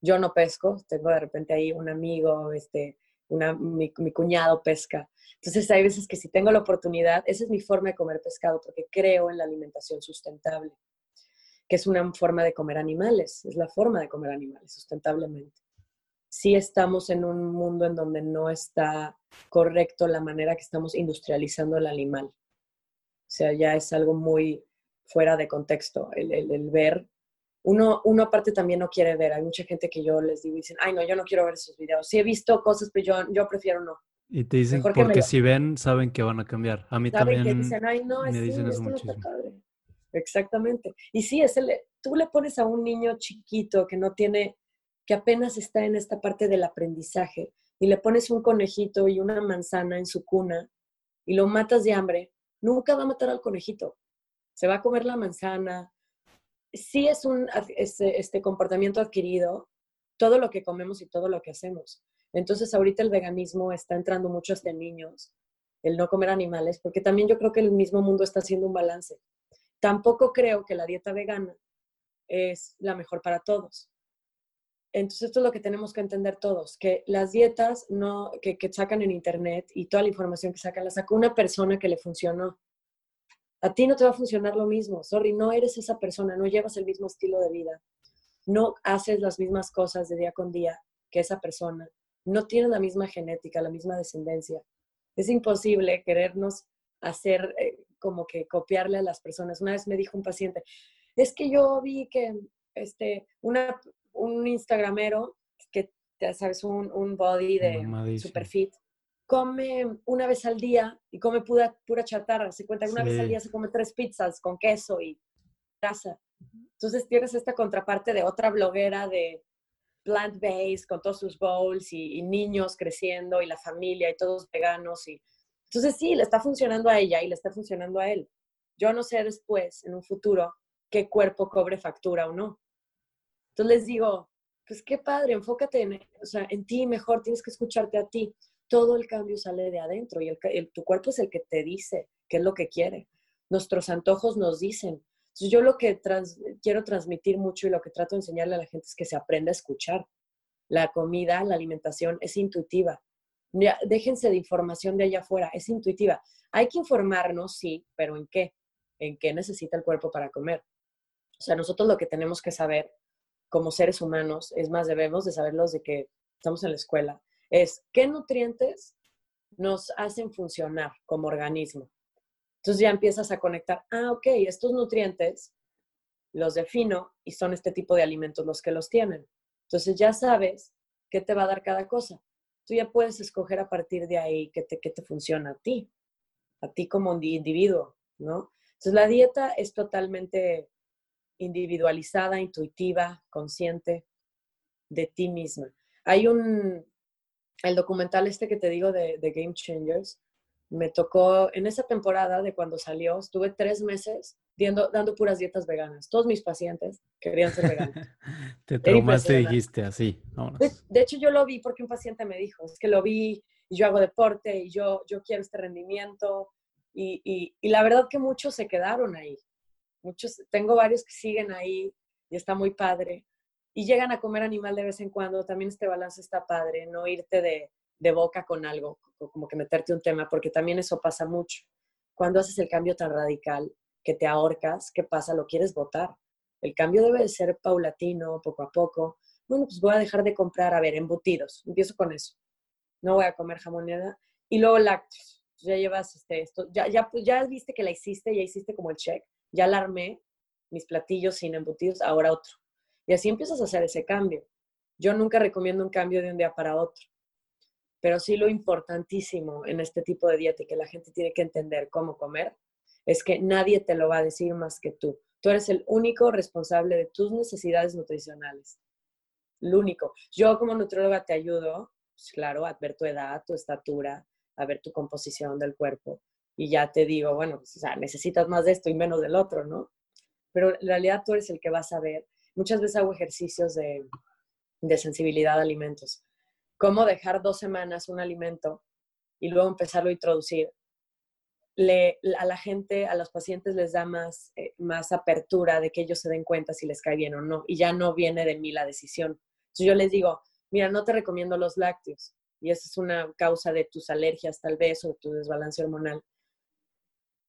S1: Yo no pesco, tengo de repente ahí un amigo, este, una, mi, cuñado pesca. Entonces hay veces que si tengo la oportunidad, esa es mi forma de comer pescado, porque creo en la alimentación sustentable, que es una forma de comer animales, es la forma de comer animales sustentablemente sí estamos en un mundo en donde no está correcto la manera que estamos industrializando el animal. O sea, ya es algo muy fuera de contexto el ver. Uno, uno aparte también no quiere ver. Hay mucha gente que yo les digo y dicen, ay, no, yo no quiero ver esos videos. Sí he visto cosas, pero yo, yo prefiero no.
S2: Y te dicen,
S1: Mejor
S2: porque
S1: lo-
S2: si ven, saben que van a cambiar. A mí
S1: ¿Saben?
S2: también
S1: Que dicen, ay, no,
S2: me
S1: sí,
S2: dicen eso
S1: no
S2: muchísimo.
S1: Exactamente. Y sí, es el, tú le pones a un niño chiquito que no tiene, que apenas está en esta parte del aprendizaje, y le pones un conejito y una manzana en su cuna y lo matas de hambre, nunca va a matar al conejito. Se va a comer la manzana. Sí es un este, este comportamiento adquirido, todo lo que comemos y todo lo que hacemos. Entonces ahorita el veganismo está entrando mucho hasta en niños, el no comer animales, porque también yo creo que el mismo mundo está haciendo un balance. Tampoco creo que la dieta vegana es la mejor para todos. Entonces esto es lo que tenemos que entender todos, que las dietas no, que, que sacan en internet y toda la información que sacan la sacó una persona que le funcionó. A ti no te va a funcionar lo mismo, sorry, no eres esa persona, no llevas el mismo estilo de vida, no haces las mismas cosas de día con día que esa persona, no tienes la misma genética, la misma descendencia. Es imposible querernos hacer eh, como que copiarle a las personas. Una vez me dijo un paciente, es que yo vi que este, una, un instagramero que, ya sabes, un, un body de super fit, come una vez al día y come pura, pura chatarra. Se cuenta que una vez al día se come tres pizzas con queso y grasa. Entonces tienes esta contraparte de otra bloguera de plant-based con todos sus bowls y, y niños creciendo y la familia y todos veganos. Y... Entonces sí, le está funcionando a ella y le está funcionando a él. Yo no sé después, en un futuro, qué cuerpo cobre factura o no. Entonces les digo, pues qué padre, enfócate en, o sea, en ti mejor, tienes que escucharte a ti. Todo el cambio sale de adentro y el, tu cuerpo es el que te dice qué es lo que quiere. Nuestros antojos nos dicen. Entonces yo lo que quiero transmitir mucho y lo que trato de enseñarle a la gente es que se aprenda a escuchar. La comida, la alimentación es intuitiva. déjense de información de allá afuera, es intuitiva. Hay que informarnos, sí, pero ¿en qué? ¿En qué necesita el cuerpo para comer? O sea, nosotros lo que tenemos que saber como seres humanos, es más, debemos de saberlos de que estamos en la escuela, es qué nutrientes nos hacen funcionar como organismo. Entonces ya empiezas a conectar, ah, ok, estos nutrientes los defino y son este tipo de alimentos los que los tienen. Entonces ya sabes qué te va a dar cada cosa. Tú ya puedes escoger a partir de ahí qué te, qué te funciona a ti, a ti como individuo, ¿no? Entonces la dieta es totalmente individualizada, intuitiva, consciente de ti misma. Hay un, el documental este que te digo de, Game Changers, me tocó en esa temporada de cuando salió, estuve tres meses dando puras dietas veganas. Todos mis pacientes querían ser veganos.
S2: Te traumaste y dijiste así.
S1: De, hecho, yo lo vi porque un paciente me dijo, es que lo vi y yo hago deporte y yo, yo quiero este rendimiento. y la verdad que muchos se quedaron ahí muchos, tengo varios que siguen ahí y está muy padre. Y llegan a comer animal de vez en cuando, también este balance está padre, no irte de, boca con algo, como que meterte un tema, porque también eso pasa mucho. Cuando haces el cambio tan radical que te ahorcas, ¿qué pasa? Lo quieres votar. El cambio debe de ser paulatino, poco a poco. Bueno, pues voy a dejar de comprar, a ver, embutidos. Empiezo con eso. No voy a comer jamonera. Y luego lácteos. Ya llevas este, esto, ya, ya, pues ya viste que la hiciste, ya hiciste como el check ya alarmé mis platillos sin embutidos, ahora otro. Y así empiezas a hacer ese cambio. Yo nunca recomiendo un cambio de un día para otro, pero sí lo importantísimo en este tipo de dieta y que la gente tiene que entender cómo comer es que nadie te lo va a decir más que tú. Tú eres el único responsable de tus necesidades nutricionales. El único. Yo como nutrióloga te ayudo, pues claro, a ver tu edad, tu estatura, a ver tu composición del cuerpo, y ya te digo, bueno, pues, necesitas más de esto y menos del otro, ¿no? Pero en realidad tú eres el que vas a ver. Muchas veces hago ejercicios de, de sensibilidad a alimentos. Cómo dejar dos semanas un alimento y luego empezarlo a introducir. Le, a la gente, a los pacientes les da más, eh, más apertura de que ellos se den cuenta si les cae bien o no. Y ya no viene de mí la decisión. Entonces yo les digo, mira, no te recomiendo los lácteos. Y esa es una causa de tus alergias tal vez o tu desbalance hormonal.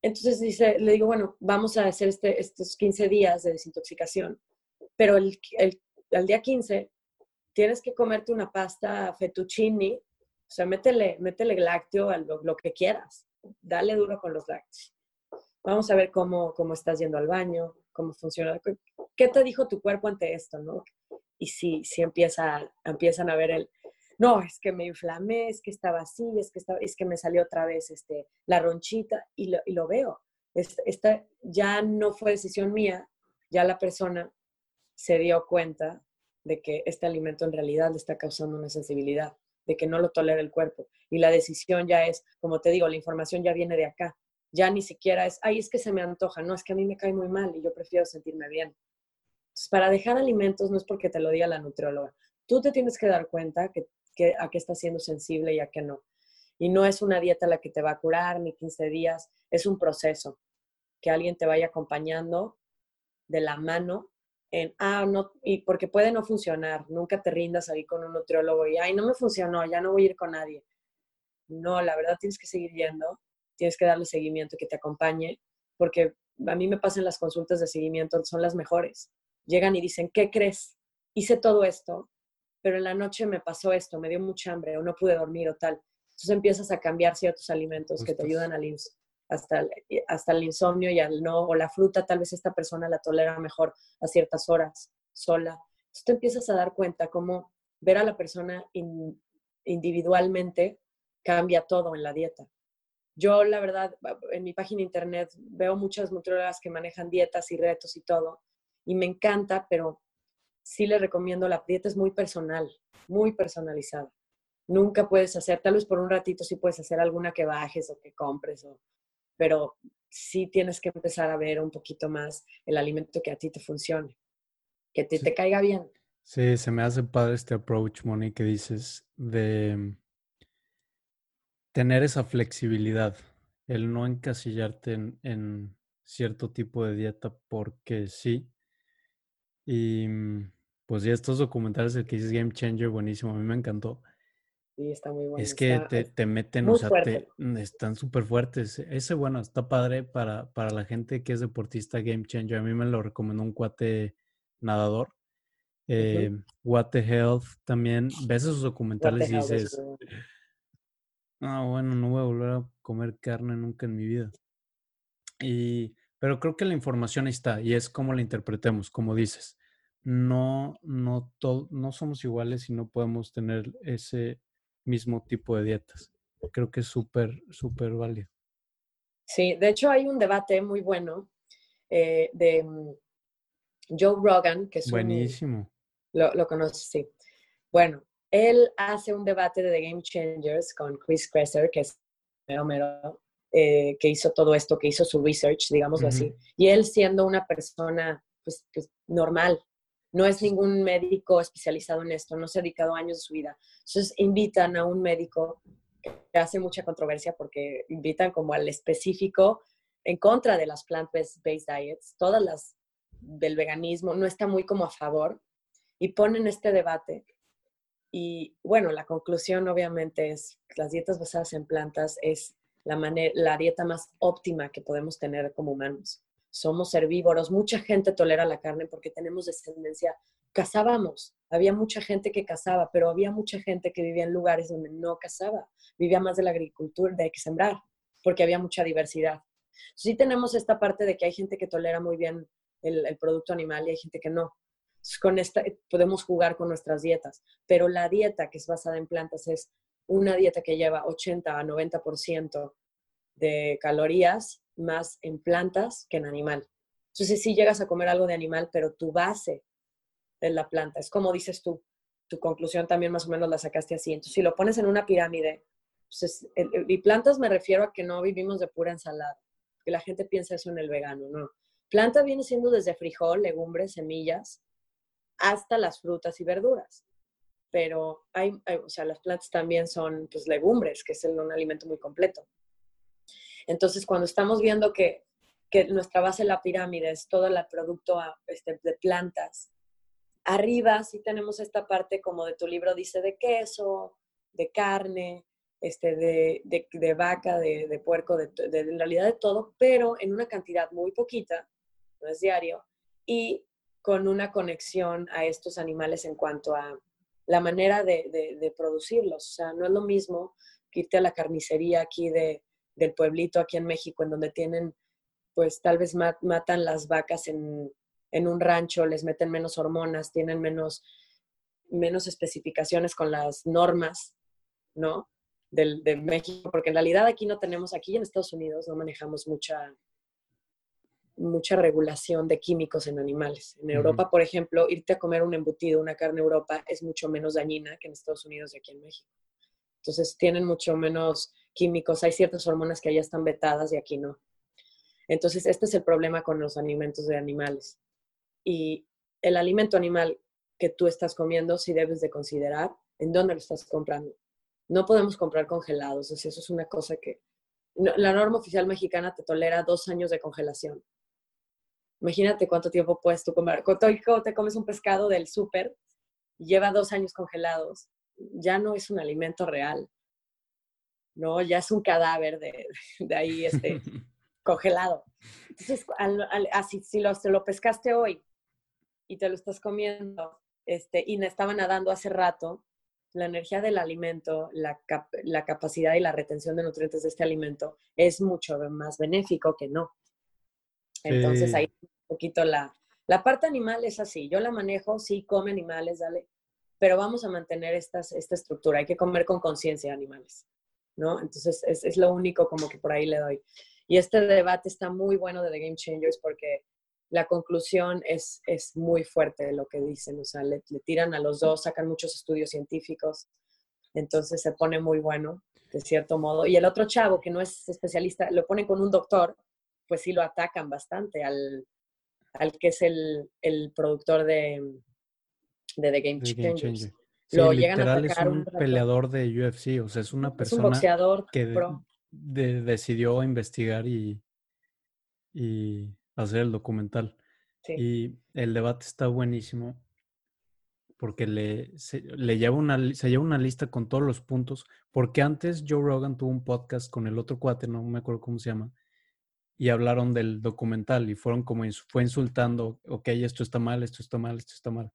S1: Entonces dice, le digo, bueno, vamos a hacer este, estos 15 días de desintoxicación, pero el, el, al día 15 tienes que comerte una pasta fettuccini, o sea, métele, métele lácteo a lo, que quieras, dale duro con los lácteos. Vamos a ver cómo, cómo estás yendo al baño, cómo funciona. ¿Qué te dijo tu cuerpo ante esto, no? Y si, si empieza, empiezan a ver el, no, es que me inflamé, es que estaba así, es que, estaba, es que me salió otra vez este, la ronchita y lo, y lo veo. Esta, ya no fue decisión mía, ya la persona se dio cuenta de que este alimento en realidad le está causando una sensibilidad, de que no lo tolera el cuerpo. Y la decisión ya es, como te digo, la información ya viene de acá. Ya ni siquiera es, ay, es que se me antoja, no, es que a mí me cae muy mal y yo prefiero sentirme bien. Entonces, para dejar alimentos no es porque te lo diga la nutrióloga. Tú te tienes que dar cuenta que a qué estás siendo sensible y a qué no. Y no es una dieta la que te va a curar ni 15 días, es un proceso. Que alguien te vaya acompañando de la mano en, ah, no, y porque puede no funcionar, nunca te rindas ahí con un nutriólogo y, ay, no me funcionó, ya no voy a ir con nadie. No, la verdad tienes que seguir yendo, tienes que darle seguimiento, que te acompañe, porque a mí me pasan las consultas de seguimiento, son las mejores. Llegan y dicen, ¿qué crees? Hice todo esto pero en la noche me pasó esto, me dio mucha hambre o no pude dormir o tal. Entonces empiezas a cambiar ciertos alimentos que te ayudan al hasta, hasta el insomnio y al no, o la fruta, tal vez esta persona la tolera mejor a ciertas horas sola. Entonces te empiezas a dar cuenta cómo ver a la persona individualmente cambia todo en la dieta. Yo, la verdad, en mi página internet veo muchas nutriólogas que manejan dietas y retos y todo, y me encanta, pero sí le recomiendo, la dieta es muy personal, muy personalizada. Nunca puedes hacer, tal vez por un ratito sí puedes hacer alguna que bajes o que compres, pero sí tienes que empezar a ver un poquito más el alimento que a ti te funcione, que te, te caiga bien.
S2: Sí, se me hace padre este approach, Moni, que dices de tener esa flexibilidad, el no encasillarte en, cierto tipo de dieta porque sí. Y pues ya estos documentales, el que dices Game Changer, buenísimo, a mí me encantó.
S1: Sí, está muy bueno.
S2: Es que te, meten, o sea, te, mm, están súper fuertes. Ese, bueno, está padre para, para la gente que es deportista Game Changer. A mí me lo recomendó un cuate nadador. Eh, What the Health también. Ves esos documentales y dices, ah, bueno, no voy a volver a comer carne nunca en mi vida. Y, pero creo que la información está y es como la interpretemos, como dices. No, no, no somos iguales y no podemos tener ese mismo tipo de dietas. Creo que es súper, súper válido.
S1: Sí, de hecho hay un debate muy bueno eh, de mm, Joe Rogan, que es
S2: Buenísimo.
S1: lo, lo conoces, sí. Bueno, él hace un debate de The Game Changers con Chris Kresser, que es mero, eh, que hizo todo esto, que hizo su research, digámoslo así. Y él siendo una persona pues, pues, normal, no es ningún médico especializado en esto, no se ha dedicado años de su vida. Entonces invitan a un médico que hace mucha controversia porque invitan como al específico en contra de las plant-based diets, todas las del veganismo, no está muy como a favor y ponen este debate. Y bueno, la conclusión obviamente es las dietas basadas en plantas es la, la dieta más óptima que podemos tener como humanos somos herbívoros, mucha gente tolera la carne porque tenemos descendencia. Cazábamos, había mucha gente que cazaba, pero había mucha gente que vivía en lugares donde no cazaba, vivía más de la agricultura, de que sembrar, porque había mucha diversidad. Sí tenemos esta parte de que hay gente que tolera muy bien el, producto animal y hay gente que no. Con esta podemos jugar con nuestras dietas, pero la dieta que es basada en plantas es una dieta que lleva 80 a 90% de calorías más en plantas que en animal. Entonces sí llegas a comer algo de animal, pero tu base es la planta. Es como dices tú, tu conclusión también más o menos la sacaste así. Entonces si lo pones en una pirámide, y plantas me refiero a que no vivimos de pura ensalada, que la gente piensa eso en el vegano, no. Planta viene siendo desde frijol, legumbres, semillas, hasta las frutas y verduras. Pero hay, o sea, las plantas también son pues, legumbres, que es un alimento muy completo. Entonces, cuando estamos viendo que, nuestra base de la pirámide es todo el producto ah, este, de plantas, arriba sí tenemos esta parte como de tu libro dice de queso, de carne, este, de, vaca, de, puerco, de, en realidad de todo, pero en una cantidad muy poquita, no es diario, y con una conexión a estos animales en cuanto a la manera de, producirlos. O sea, no es lo mismo que irte a la carnicería aquí de, del pueblito aquí en México, en donde tienen, pues tal vez matan las vacas en, un rancho, les meten menos hormonas, tienen menos, menos especificaciones con las normas, ¿no? Del, de México, porque en realidad aquí no tenemos, aquí en Estados Unidos no manejamos mucha, mucha regulación de químicos en animales. En Europa, por ejemplo, irte a comer un embutido, una carne Europa, es mucho menos dañina que en Estados Unidos y aquí en México. Entonces tienen mucho menos químicos, hay ciertas hormonas que allá están vetadas y aquí no. Entonces, este es el problema con los alimentos de animales. Y el alimento animal que tú estás comiendo, sí debes de considerar en dónde lo estás comprando. No podemos comprar congelados, eso es una cosa que... la norma oficial mexicana te tolera dos años de congelación. Imagínate cuánto tiempo puedes tú comer. Cuando te comes un pescado del súper, lleva dos años congelados, ya no es un alimento real. ¿no? Ya es un cadáver de, ahí este, congelado. Entonces, así, si lo, lo pescaste hoy y te lo estás comiendo este, y me estaba nadando hace rato, la energía del alimento, la, la, capacidad y la retención de nutrientes de este alimento es mucho más benéfico que no. Entonces ahí un poquito la, la parte animal es así, yo la manejo, sí, come animales, dale, pero vamos a mantener esta estructura, hay que comer con conciencia animales. ¿no? Entonces es, es, lo único como que por ahí le doy. Y este debate está muy bueno de The Game Changers porque la conclusión es, es muy fuerte de lo que dicen, o sea, le, tiran a los dos, sacan muchos estudios científicos, entonces se pone muy bueno, de cierto modo. Y el otro chavo, que no es especialista, lo ponen con un doctor, pues sí lo atacan bastante al, al que es el, el productor de, de The Game Changers. lo llegan a
S2: es un, peleador de UFC, o sea, es una persona que decidió investigar y, y hacer el documental. Y el debate está buenísimo porque le, se, le lleva una, se lleva una lista con todos los puntos, porque antes Joe Rogan tuvo un podcast con el otro cuate, no me acuerdo cómo se llama, y hablaron del documental y fueron como, fue insultando, ok, esto está mal, esto está mal, esto está mal.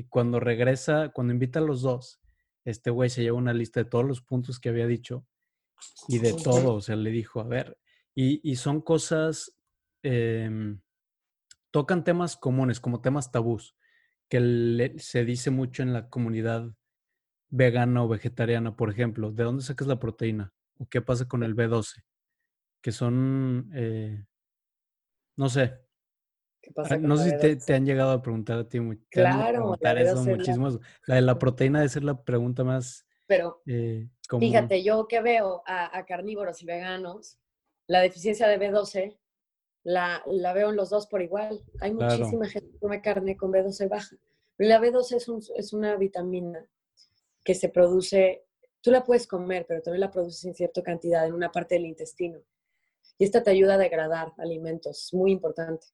S2: Y cuando regresa, cuando invita a los dos, este güey se lleva una lista de todos los puntos que había dicho y de todo, o sea, le dijo, a ver, y, y son cosas, em, tocan temas comunes, como temas tabús, que se dice mucho en la comunidad vegana o vegetariana, por ejemplo, ¿de dónde sacas la proteína? ¿O qué pasa con el B12? Que son, eh, no sé. Ah, no sé si te, han llegado a preguntar a ti.
S1: claro,
S2: eso muchísimo. La... de la proteína debe ser la pregunta más.
S1: Pero eh, fíjate, yo que veo a, carnívoros y veganos, la deficiencia de B12 la, la, veo en los dos por igual. Hay muchísima gente que come carne con B12 baja. La B12 es, es una vitamina que se produce, tú la puedes comer, pero también la produces en cierta cantidad en una parte del intestino. Y esta te ayuda a degradar alimentos, es muy importante.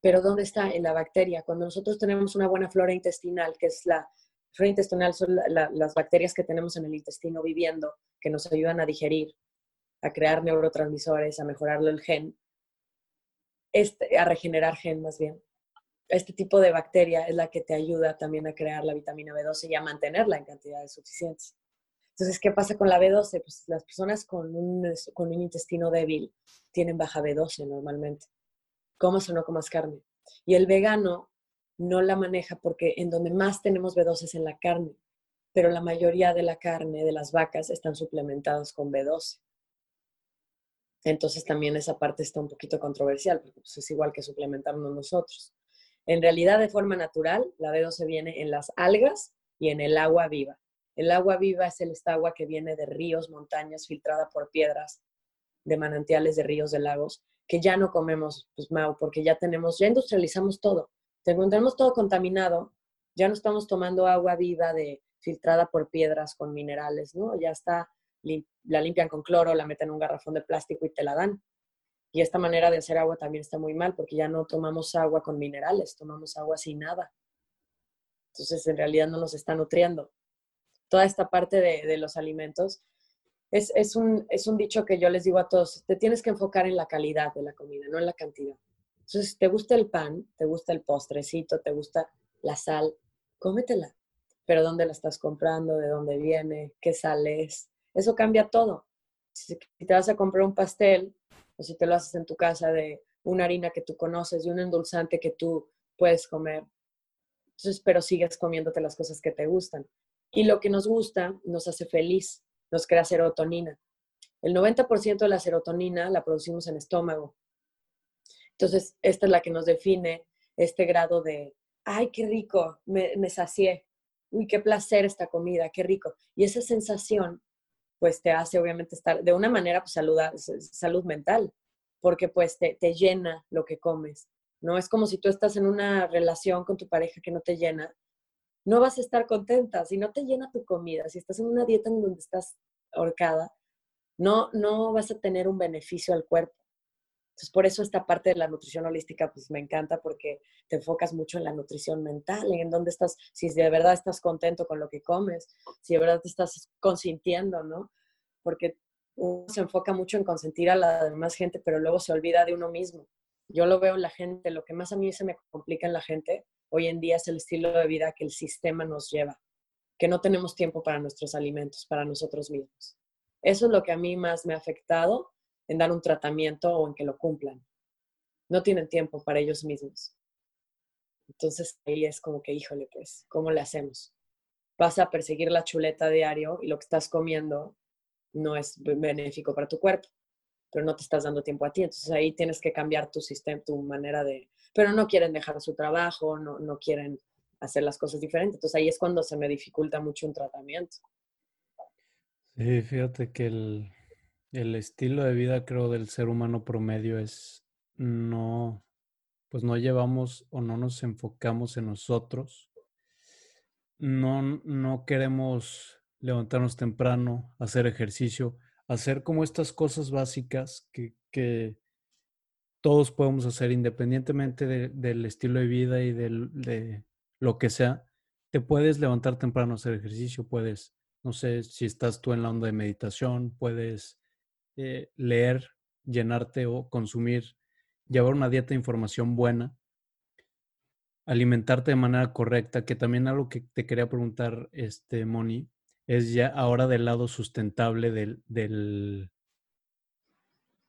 S1: Pero ¿dónde está? En la bacteria. Cuando nosotros tenemos una buena flora intestinal, que es la flora intestinal, son las bacterias que tenemos en el intestino viviendo, que nos ayudan a digerir, a crear neurotransmisores, a mejorarlo el gen, este, a regenerar gen más bien. Este tipo de bacteria es la que te ayuda también a crear la vitamina B12 y a mantenerla en cantidades suficientes. Entonces, ¿qué pasa con la B12? Pues las personas con un, con un intestino débil tienen baja B12 normalmente. Comas o no comas carne. Y el vegano no la maneja porque en donde más tenemos B12 es en la carne, pero la mayoría de la carne de las vacas están suplementadas con B12. Entonces también esa parte está un poquito controversial, porque pues, es igual que suplementarnos nosotros. En realidad, de forma natural, la B12 viene en las algas y en el agua viva. El agua viva es el esta agua que viene de ríos, montañas, filtrada por piedras, de manantiales, de ríos, de lagos, que ya no comemos, pues, Mau, porque ya tenemos, ya industrializamos todo. Tenemos todo contaminado, ya no estamos tomando agua viva de filtrada por piedras con minerales, ¿no? Ya está la limpian con cloro, la meten en un garrafón de plástico y te la dan. Y esta manera de hacer agua también está muy mal porque ya no tomamos agua con minerales, tomamos agua sin nada. Entonces, en realidad no nos está nutriendo. Toda esta parte de, los alimentos es, es, un, es un dicho que yo les digo a todos, te tienes que enfocar en la calidad de la comida, no en la cantidad. Entonces, te gusta el pan, te gusta el postrecito, te gusta la sal, cómetela. Pero ¿dónde la estás comprando? ¿De dónde viene? ¿Qué sal es? Eso cambia todo. Si te vas a comprar un pastel o si te lo haces en tu casa de una harina que tú conoces, de un endulzante que tú puedes comer, entonces, pero sigues comiéndote las cosas que te gustan. Y lo que nos gusta nos hace feliz, nos crea serotonina. El 90% de la serotonina la producimos en estómago. Entonces, esta es la que nos define este grado de, ay, qué rico, me, me sacié, uy, qué placer esta comida, qué rico. Y esa sensación pues te hace obviamente estar de una manera pues salud, salud mental, porque pues te, te llena lo que comes. No es como si tú estás en una relación con tu pareja que no te llena, no vas a estar contenta. Si no te llena tu comida, si estás en una dieta en donde estás ahorcada, no, no vas a tener un beneficio al cuerpo. Entonces, por eso esta parte de la nutrición holística, pues me encanta porque te enfocas mucho en la nutrición mental, en dónde estás, si de verdad estás contento con lo que comes, si de verdad te estás consintiendo, ¿no? Porque uno se enfoca mucho en consentir a la demás gente, pero luego se olvida de uno mismo. Yo lo veo en la gente, lo que más a mí se me complica en la gente hoy en día es el estilo de vida que el sistema nos lleva, que no tenemos tiempo para nuestros alimentos, para nosotros mismos. Eso es lo que a mí más me ha afectado en dar un tratamiento o en que lo cumplan. No tienen tiempo para ellos mismos. Entonces ahí es como que, híjole, pues, ¿cómo le hacemos? Vas a perseguir la chuleta diario y lo que estás comiendo no es benéfico para tu cuerpo, pero no te estás dando tiempo a ti. Entonces ahí tienes que cambiar tu sistema, tu manera de... Pero no quieren dejar su trabajo, no, no quieren hacer las cosas diferentes. Entonces ahí es cuando se me dificulta mucho un tratamiento.
S2: Sí, fíjate que el, el estilo de vida, creo, del ser humano promedio es no, pues no llevamos o no nos enfocamos en nosotros no, no queremos levantarnos temprano, hacer ejercicio, hacer como estas cosas básicas que, que todos podemos hacer independientemente del estilo de vida y de lo que sea, te puedes levantar temprano a hacer ejercicio, puedes, no sé, si estás tú en la onda de meditación, puedes eh, leer, llenarte o consumir, llevar una dieta de información buena, alimentarte de manera correcta, que también algo que te quería preguntar, este, Moni, es ya ahora del lado sustentable del, del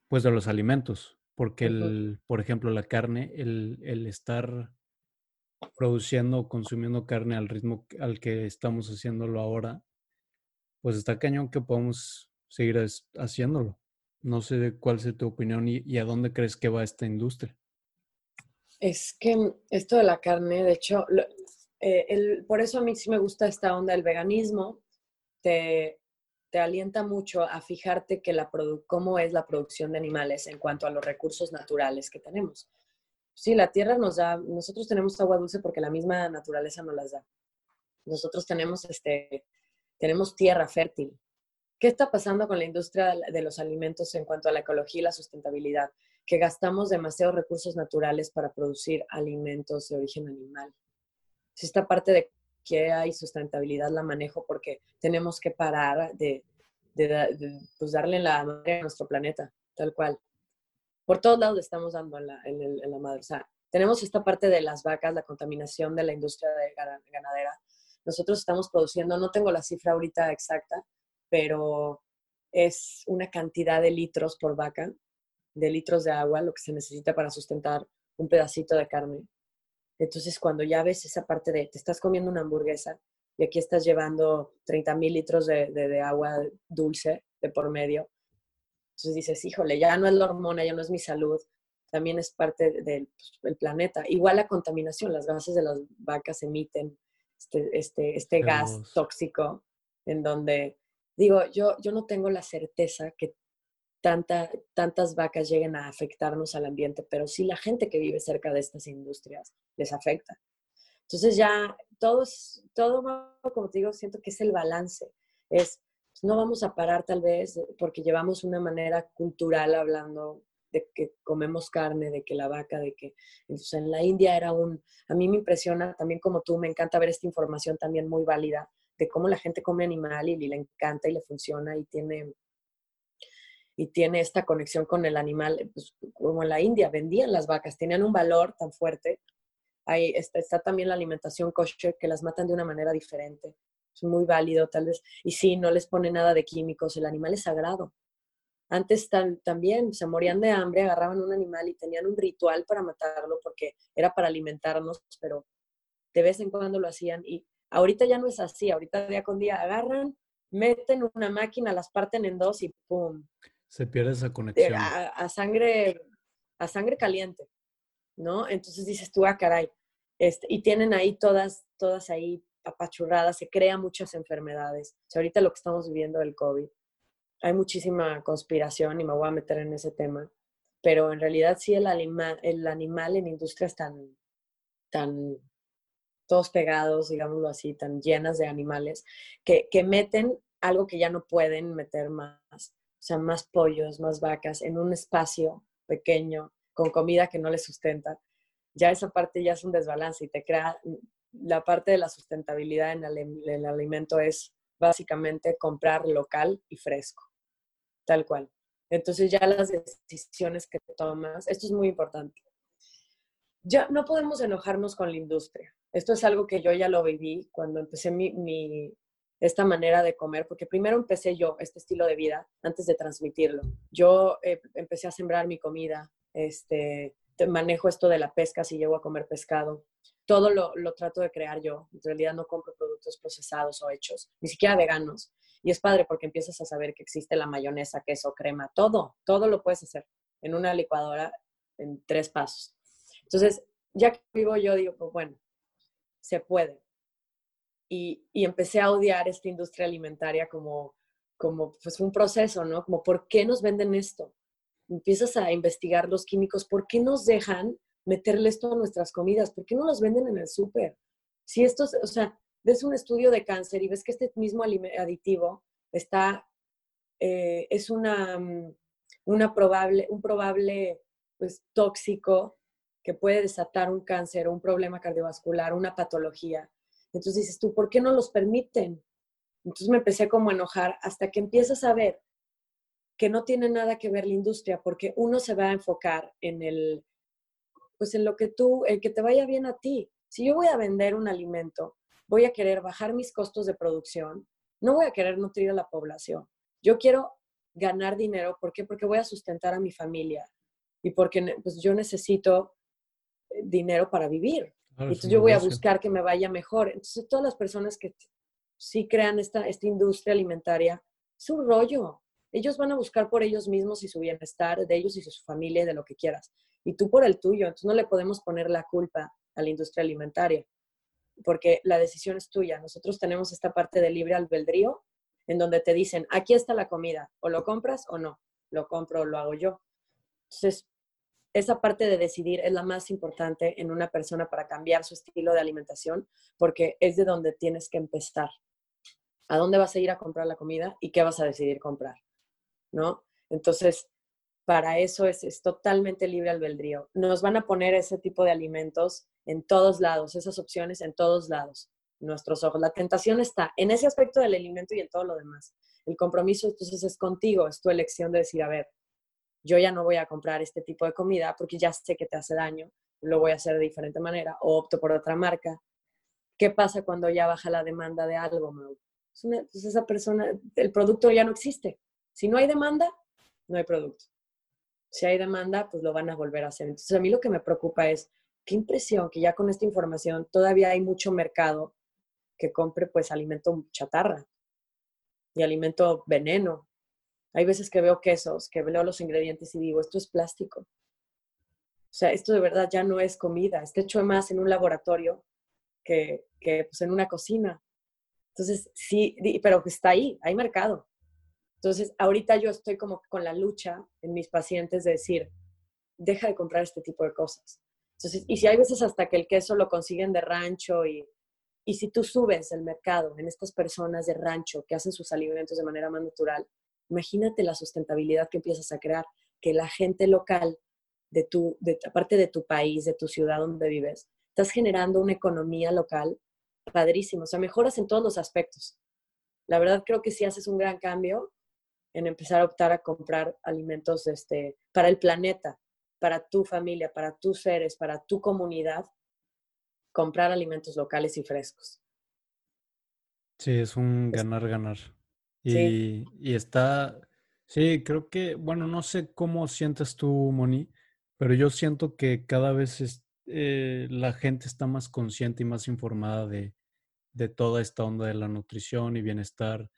S2: pues de los alimentos, porque el, por ejemplo, la carne, el, el estar produciendo o consumiendo carne al ritmo al que estamos haciéndolo ahora, pues está cañón que podemos seguir haciéndolo. No sé cuál es tu opinión y, a dónde crees que va esta industria.
S1: Es que esto de la carne, de hecho, eh, el, por eso a mí sí me gusta esta onda del veganismo. Te, te alienta mucho a fijarte que la cómo es la producción de animales en cuanto a los recursos naturales que tenemos. Sí, la tierra nos da, nosotros tenemos agua dulce porque la misma naturaleza nos las da. Nosotros tenemos, este, tenemos tierra fértil. ¿Qué está pasando con la industria de los alimentos en cuanto a la ecología y la sustentabilidad? Que gastamos demasiados recursos naturales para producir alimentos de origen animal. Si esta parte de que hay sustentabilidad la manejo porque tenemos que parar de, pues darle la madre a nuestro planeta, tal cual por todos lados estamos dando en la, madre. Tenemos esta parte de las vacas, la contaminación de la industria de ganadera. Nosotros estamos produciendo, no tengo la cifra ahorita exacta, pero es una cantidad de litros por vaca, de litros de agua, lo que se necesita para sustentar un pedacito de carne. Entonces, cuando ya ves esa parte de, te estás comiendo una hamburguesa y aquí estás llevando 30 mil litros de, de, agua dulce de por medio, entonces dices, híjole, ya no es la hormona, ya no es mi salud, también es parte del, pues, planeta. Igual la contaminación, las gases de las vacas emiten este, este, este gas tóxico en donde, digo, yo, yo no tengo la certeza que tanta, tantas vacas lleguen a afectarnos al ambiente, pero sí la gente que vive cerca de estas industrias les afecta. Entonces ya todo, todo como te digo, siento que es el balance. Es no vamos a parar tal vez porque llevamos una manera cultural hablando de que comemos carne, de que la vaca, de que entonces en la India era un, a mí me impresiona también como tú, me encanta ver esta información también muy válida de cómo la gente come animal y, le encanta y le funciona y tiene y tiene esta conexión con el animal, pues, como en la India vendían las vacas, tenían un valor tan fuerte. Ahí está, está también la alimentación kosher que las matan de una manera diferente es muy válido tal vez. Y sí, no les pone nada de químicos, el animal es sagrado. Antes también se morían de hambre, agarraban un animal y tenían un ritual para matarlo porque era para alimentarnos, pero de vez en cuando lo hacían y ahorita ya no es así, ahorita día con día agarran, meten una máquina, las parten en dos y ¡pum!
S2: Se pierde esa conexión.
S1: A, sangre, a sangre caliente, ¿no? Entonces dices tú, ah, caray, este, y tienen ahí todas, todas ahí apachurrada, se crean muchas enfermedades. ahorita lo que estamos viviendo del COVID, hay muchísima conspiración y me voy a meter en ese tema, pero en realidad sí el, anima, el animal en industrias tan, tan todos pegados, digámoslo así, tan llenas de animales, que, que meten algo que ya no pueden meter más, o sea, más pollos, más vacas en un espacio pequeño, con comida que no les sustenta, ya esa parte ya es un desbalance y te crea la parte de la sustentabilidad en el, alimento es básicamente comprar local y fresco, tal cual. Entonces ya las decisiones que tomas, esto es muy importante. Ya no podemos enojarnos con la industria. Esto es algo que yo ya lo viví cuando empecé mi, esta manera de comer, porque primero empecé yo este estilo de vida antes de transmitirlo. Yo eh, empecé a sembrar mi comida, este, manejo esto de la pesca si llego a comer pescado, todo lo, trato de crear yo. En realidad no compro productos procesados o hechos, ni siquiera veganos. Y es padre porque empiezas a saber que existe la mayonesa, queso, crema, todo, todo lo puedes hacer en una licuadora en tres pasos. Entonces, ya que vivo yo, digo, pues bueno, se puede. Y, y empecé a odiar esta industria alimentaria como, como pues un proceso, ¿no? Como, ¿por qué nos venden esto? Empiezas a investigar los químicos, ¿por qué nos dejan meterle esto a nuestras comidas? ¿Por qué no los venden en el súper? Si estos, o sea, ves un estudio de cáncer y ves que este mismo aditivo está, eh, es una, mm, una probable, un probable pues, tóxico que puede desatar un cáncer, un problema cardiovascular, una patología. Entonces dices tú, ¿por qué no los permiten? Entonces me empecé como a enojar hasta que empiezas a ver que no tiene nada que ver la industria, porque uno se va a enfocar en el, pues en lo que tú, el que te vaya bien a ti. Si yo voy a vender un alimento, voy a querer bajar mis costos de producción, no voy a querer nutrir a la población. Yo quiero ganar dinero, ¿por qué? Porque voy a sustentar a mi familia y porque pues, yo necesito eh, dinero para vivir. Entonces yo voy a buscar que me vaya mejor. Entonces todas las personas que sí crean esta, esta industria alimentaria, es un rollo. Ellos van a buscar por ellos mismos y su bienestar, de ellos y su familia, de lo que quieras. Y tú por el tuyo. Entonces no le podemos poner la culpa a la industria alimentaria, porque la decisión es tuya. Nosotros tenemos esta parte de libre albedrío, en donde te dicen, aquí está la comida, o lo compras o no, lo compro o lo hago yo. Entonces, esa parte de decidir es la más importante en una persona para cambiar su estilo de alimentación, porque es de donde tienes que empezar. ¿A dónde vas a ir a comprar la comida y qué vas a decidir comprar? ¿No? Entonces, para eso es, es totalmente libre albedrío. Nos van a poner ese tipo de alimentos en todos lados, esas opciones en todos lados, nuestros ojos. La tentación está en ese aspecto del alimento y en todo lo demás. El compromiso entonces es contigo, es tu elección de decir, a ver, yo ya no voy a comprar este tipo de comida porque ya sé que te hace daño, lo voy a hacer de diferente manera o opto por otra marca. ¿Qué pasa cuando ya baja la demanda de algo, Mau? Pues esa persona, el producto ya no existe. Si no hay demanda, no hay producto. Si hay demanda, pues lo van a volver a hacer. Entonces, a mí lo que me preocupa es, qué impresión que ya con esta información todavía hay mucho mercado que compre pues alimento chatarra y alimento veneno hay veces que veo quesos, que veo los ingredientes y digo, esto es plástico. O sea, esto de verdad ya no es comida, está hecho más en un laboratorio que, que pues, en una cocina. Entonces, sí, pero está ahí, hay mercado. Entonces, ahorita yo estoy como con la lucha en mis pacientes de decir, deja de comprar este tipo de cosas. Entonces, y si hay veces hasta que el queso lo consiguen de rancho y, y si tú subes el mercado en estas personas de rancho que hacen sus alimentos de manera más natural, Imagínate la sustentabilidad que empiezas a crear, que la gente local, de tu, de, aparte de tu país, de tu ciudad donde vives, estás generando una economía local padrísimo, o sea, mejoras en todos los aspectos. La verdad creo que si haces un gran cambio en empezar a optar a comprar alimentos este, para el planeta, para tu familia, para tus seres, para tu comunidad, comprar alimentos locales y frescos.
S2: Sí, es un ganar-ganar. Y, y está, sí, creo que, bueno, no sé cómo sientes tú, Moni, pero yo siento que cada vez eh, la gente está más consciente y más informada de, de toda esta onda de la nutrición y bienestar,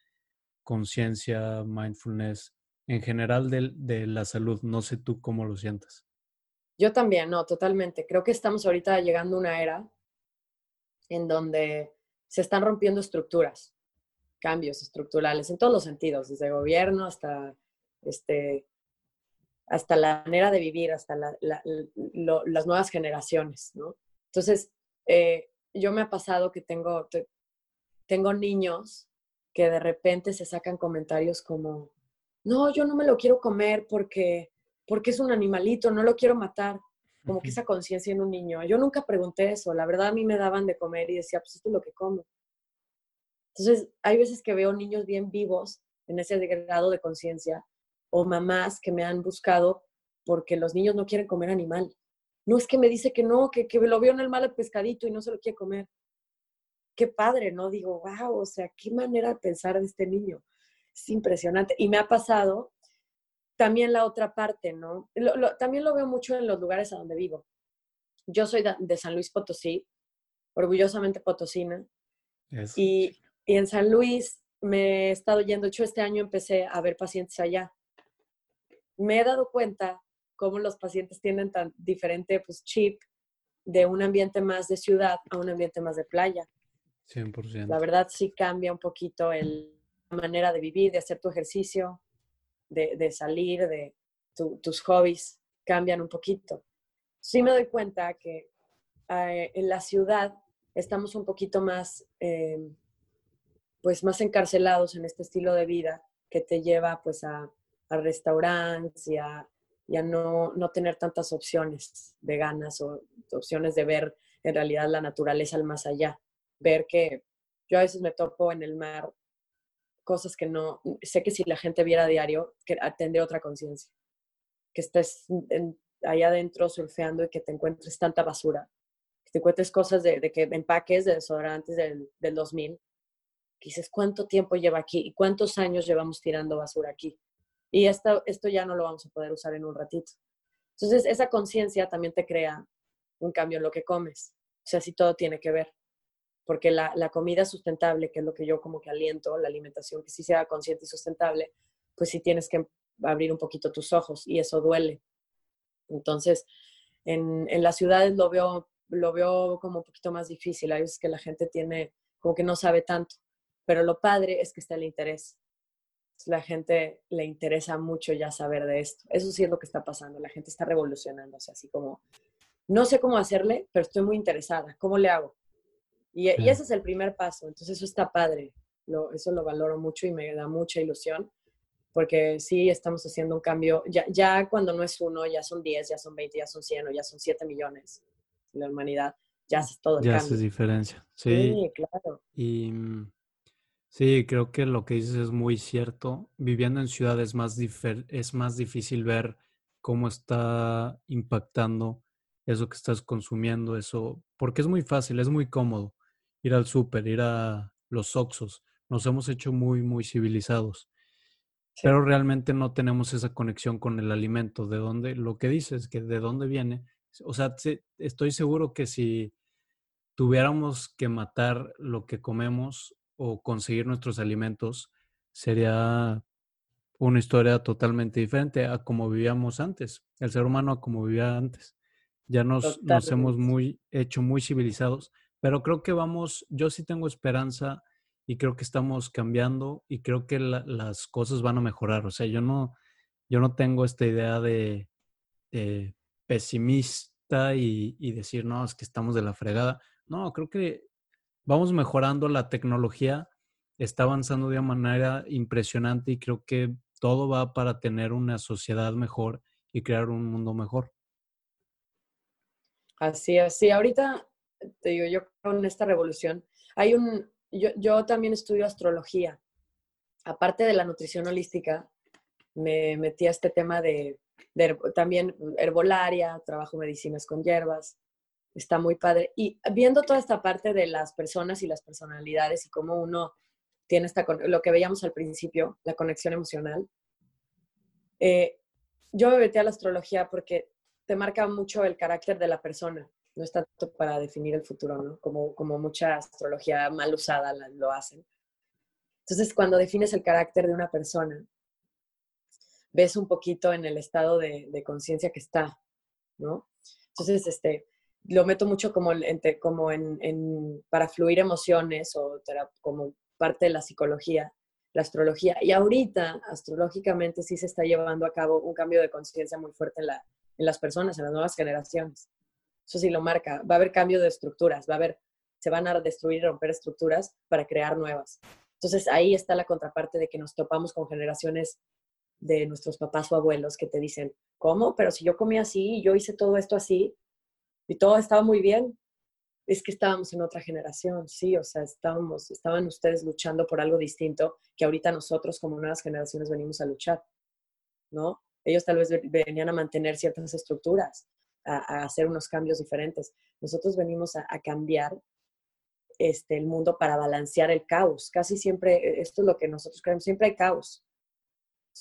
S2: conciencia, mindfulness, en general de, de, la salud. No sé tú cómo lo sientes.
S1: Yo también, no, totalmente. Creo que estamos ahorita llegando a una era en donde se están rompiendo estructuras cambios estructurales en todos los sentidos, desde gobierno hasta, este, hasta la manera de vivir, hasta las nuevas generaciones, ¿no? Entonces, eh, yo me ha pasado que tengo, tengo niños que de repente se sacan comentarios como, no, yo no me lo quiero comer porque, porque es un animalito, no lo quiero matar. Como que esa conciencia en un niño. Yo nunca pregunté eso. La verdad, a mí me daban de comer y decía, pues esto es lo que como. Entonces, hay veces que veo niños bien vivos en ese grado de conciencia o mamás que me han buscado porque los niños no quieren comer animal. No es que me dice que no, que, que lo vio en el mal pescadito y no se lo quiere comer. Qué padre, ¿no? Digo, wow, o sea, qué manera de pensar de este niño. Es impresionante. Y me ha pasado también la otra parte, ¿no? también lo veo mucho en los lugares a donde vivo. Yo soy de, San Luis Potosí, orgullosamente potosina. Y, y en San Luis me he estado yendo, de hecho este año empecé a ver pacientes allá. Me he dado cuenta cómo los pacientes tienen tan diferente pues, chip de un ambiente más de ciudad a un ambiente más de playa.
S2: 100%.
S1: La verdad sí cambia un poquito el, la manera de vivir, de hacer tu ejercicio, de, de salir, de tus hobbies, cambian un poquito. Sí me doy cuenta que eh, en la ciudad estamos un poquito más, eh, pues más encarcelados en este estilo de vida que te lleva pues a, a restaurantes y a, no, no, tener tantas opciones veganas o opciones de ver en realidad la naturaleza al más allá. Ver que yo a veces me topo en el mar cosas que no, sé que si la gente viera a diario, que tendría otra conciencia. Que estés ahí adentro surfeando y que te encuentres tanta basura. Que te encuentres cosas de, de que empaques de desodorantes del, del 2000. Que dices, ¿cuánto tiempo lleva aquí? ¿Y cuántos años llevamos tirando basura aquí? Y esto, esto ya no lo vamos a poder usar en un ratito. Entonces, esa conciencia también te crea un cambio en lo que comes. O sea, sí todo tiene que ver. Porque la, la comida sustentable, que es lo que yo como que aliento, la alimentación que sí sea consciente y sustentable, pues sí tienes que abrir un poquito tus ojos y eso duele. Entonces, en, en las ciudades lo veo, lo veo como un poquito más difícil. Hay veces que la gente tiene, como que no sabe tanto. Pero lo padre es que está el interés la gente le interesa mucho ya saber de esto. Eso sí es lo que está pasando. La gente está revolucionándose, así como, no sé cómo hacerle, pero estoy muy interesada. ¿Cómo le hago? Y, ese es el primer paso. Entonces eso está padre. Lo, eso lo valoro mucho y me da mucha ilusión porque sí estamos haciendo un cambio. Ya, ya cuando no es uno, ya son 10, ya son 20, ya son 100 o ya son 7 millones la humanidad. Ya hace todo el
S2: ya
S1: cambio.
S2: Ya hace diferencia. Sí, sí claro. Y mm, Sí, creo que lo que dices es muy cierto. Viviendo en ciudad es más, es más difícil ver cómo está impactando eso que estás consumiendo, eso, porque es muy fácil, es muy cómodo ir al súper, ir a los Oxos. Nos hemos hecho muy, muy civilizados. Pero realmente no tenemos esa conexión con el alimento, de dónde, lo que dices, que de dónde viene. O sea, estoy seguro que si tuviéramos que matar lo que comemos, o conseguir nuestros alimentos sería una historia totalmente diferente a como vivíamos antes, el ser humano a como vivía antes. Ya nos, nos hemos muy, hecho muy civilizados, pero creo que vamos, yo sí tengo esperanza y creo que estamos cambiando y creo que las cosas van a mejorar. O sea, yo no, yo no tengo esta idea de, pesimista y, y, decir, no, es que estamos de la fregada. No, creo que vamos mejorando, la tecnología está avanzando de una manera impresionante y creo que todo va para tener una sociedad mejor y crear un mundo mejor.
S1: Así es, sí, ahorita te digo, yo con esta revolución, hay un, yo, también estudio astrología. Aparte de la nutrición holística, me metí a este tema de también herbolaria, trabajo medicinas con hierbas, está muy padre. Y viendo toda esta parte de las personas y las personalidades y cómo uno tiene esta, lo que veíamos al principio, la conexión emocional, eh, yo me metí a la astrología porque te marca mucho el carácter de la persona. No es tanto para definir el futuro, ¿no? Como, como mucha astrología mal usada lo hacen. Entonces, cuando defines el carácter de una persona, ves un poquito en el estado de, de conciencia que está, ¿no? Entonces, este, lo meto mucho como, en, como en, para fluir emociones o como parte de la psicología, la astrología. Y ahorita, astrológicamente, sí se está llevando a cabo un cambio de conciencia muy fuerte en, la, en las personas, en las nuevas generaciones. Eso sí lo marca. Va a haber cambio de estructuras, va a haber, se van a destruir y romper estructuras para crear nuevas. Entonces ahí está la contraparte de que nos topamos con generaciones de nuestros papás o abuelos que te dicen, ¿cómo? Pero si yo comí así, yo hice todo esto así, y todo estaba muy bien. Es que estábamos en otra generación, sí, o sea, estábamos, estaban ustedes luchando por algo distinto que ahorita nosotros como nuevas generaciones venimos a luchar, ¿no? Ellos tal vez venían a mantener ciertas estructuras, a, hacer unos cambios diferentes. Nosotros venimos a, cambiar este, el mundo para balancear el caos. Casi siempre, e, esto es lo que nosotros creemos, siempre hay caos.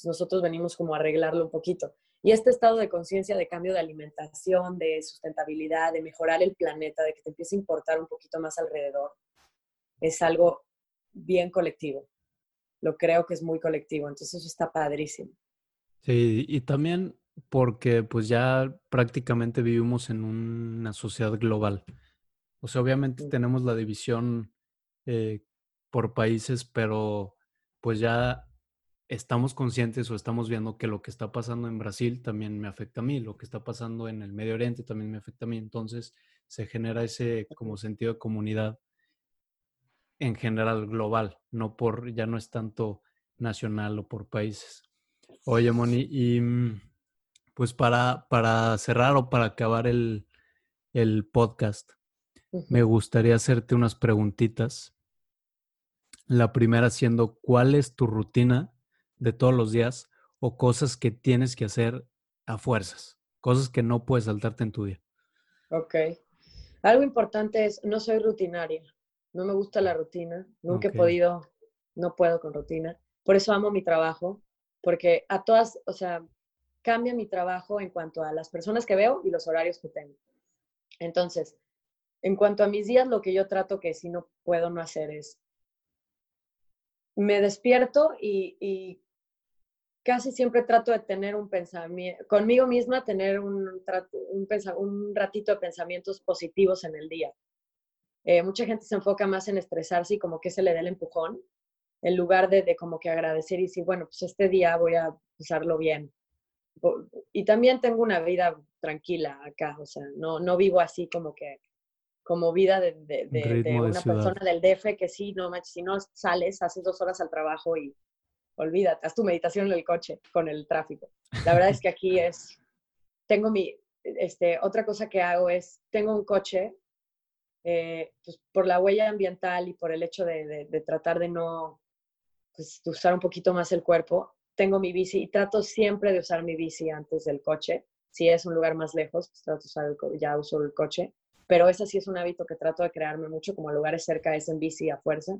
S1: nosotros venimos como a arreglarlo un poquito. Y este estado de conciencia de cambio de alimentación, de sustentabilidad, de mejorar el planeta, de que te empiece a importar un poquito más alrededor, es algo bien colectivo. Lo creo que es muy colectivo, entonces eso está padrísimo.
S2: Sí, y también porque pues ya prácticamente vivimos en una sociedad global. O sea, obviamente tenemos la división eh, por países, pero pues ya estamos conscientes o estamos viendo que lo que está pasando en Brasil también me afecta a mí, lo que está pasando en el Medio Oriente también me afecta a mí. Entonces, se genera ese como sentido de comunidad en general global, no por, ya no es tanto nacional o por países. Oye, Moni, y mm, pues para, para cerrar o para acabar el, podcast, me gustaría hacerte unas preguntitas. La primera siendo, ¿cuál es tu rutina de todos los días o cosas que tienes que hacer a fuerzas? Cosas que no puedes saltarte en tu día.
S1: Ok. Algo importante es, no soy rutinaria. No me gusta la rutina. Nunca he podido, no puedo con rutina. Por eso amo mi trabajo, porque a todas, o sea, cambia mi trabajo en cuanto a las personas que veo y los horarios que tengo. Entonces, en cuanto a mis días, lo que yo trato que si no puedo no hacer es, me despierto y, casi siempre trato de tener un pensamiento, conmigo misma, tener un, un, un, ratito de pensamientos positivos en el día. Eh, mucha gente se enfoca más en estresarse y como que se le dé el empujón, en lugar de, de como que agradecer y decir, bueno, pues este día voy a usarlo bien y también tengo una vida tranquila acá, o sea, no, no vivo así como que, como vida de, de, una persona del DF que sí, no si no sales, haces dos horas al trabajo y olvídate, haz tu meditación en el coche con el tráfico. La verdad es que aquí es, tengo mi, este, otra cosa que hago es, tengo un coche, eh, pues por la huella ambiental y por el hecho de, de tratar de no, pues usar un poquito más el cuerpo, tengo mi bici y trato siempre de usar mi bici antes del coche. Si es un lugar más lejos, pues trato de usar ya uso el coche. Pero ese sí es un hábito que trato de crearme mucho, como lugares cerca es en bici a fuerza.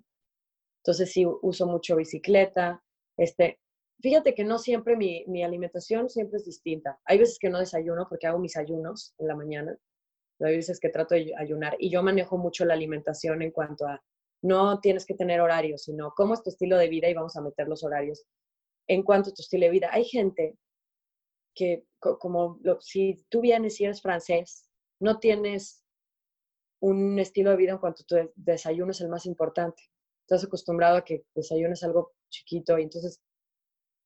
S1: Entonces sí uso mucho bicicleta. Este, fíjate que no siempre mi, alimentación siempre es distinta. Hay veces que no desayuno porque hago mis ayunos en la mañana. Hay veces que trato de ayunar y yo manejo mucho la alimentación en cuanto a no tienes que tener horarios, sino cómo es tu estilo de vida y vamos a meter los horarios en cuanto a tu estilo de vida. Hay gente que, como si tú vienes y eres francés, no tienes un estilo de vida en cuanto a tu desayuno es el más importante. Estás acostumbrado a que desayunes algo chiquito y entonces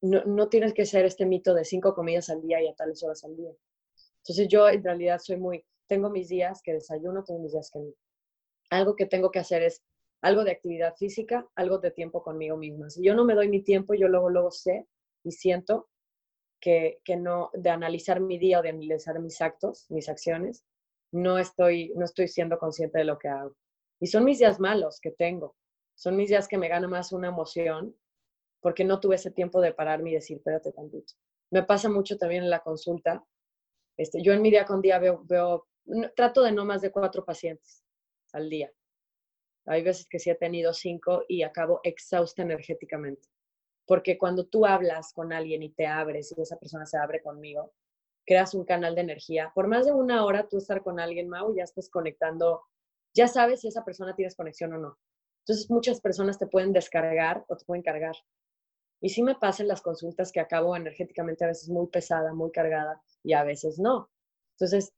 S1: no, no tienes que ser este mito de cinco comidas al día y a tales horas al día. Entonces yo en realidad soy muy, tengo mis días que desayuno, tengo mis días que. Algo que tengo que hacer es algo de actividad física, algo de tiempo conmigo misma. Si yo no me doy mi tiempo, yo luego, luego sé y siento que, que no, de analizar mi día o de analizar mis actos, mis acciones, no estoy, no estoy siendo consciente de lo que hago. Y son mis días malos que tengo. Son mis días que me gana más una emoción porque no tuve ese tiempo de pararme y decir, espérate tantito. Me pasa mucho también en la consulta. Este, yo en mi día con día veo, veo, trato de no más de cuatro pacientes al día. Hay veces que sí he tenido cinco y acabo exhausta energéticamente. Porque cuando tú hablas con alguien y te abres y esa persona se abre conmigo, creas un canal de energía. Por más de una hora tú estar con alguien, Mau, ya estás conectando, ya sabes si esa persona tienes conexión o no. Entonces muchas personas te pueden descargar o te pueden cargar. Y sí me pasan las consultas que acabo energéticamente a veces muy pesada, muy cargada y a veces no. Entonces,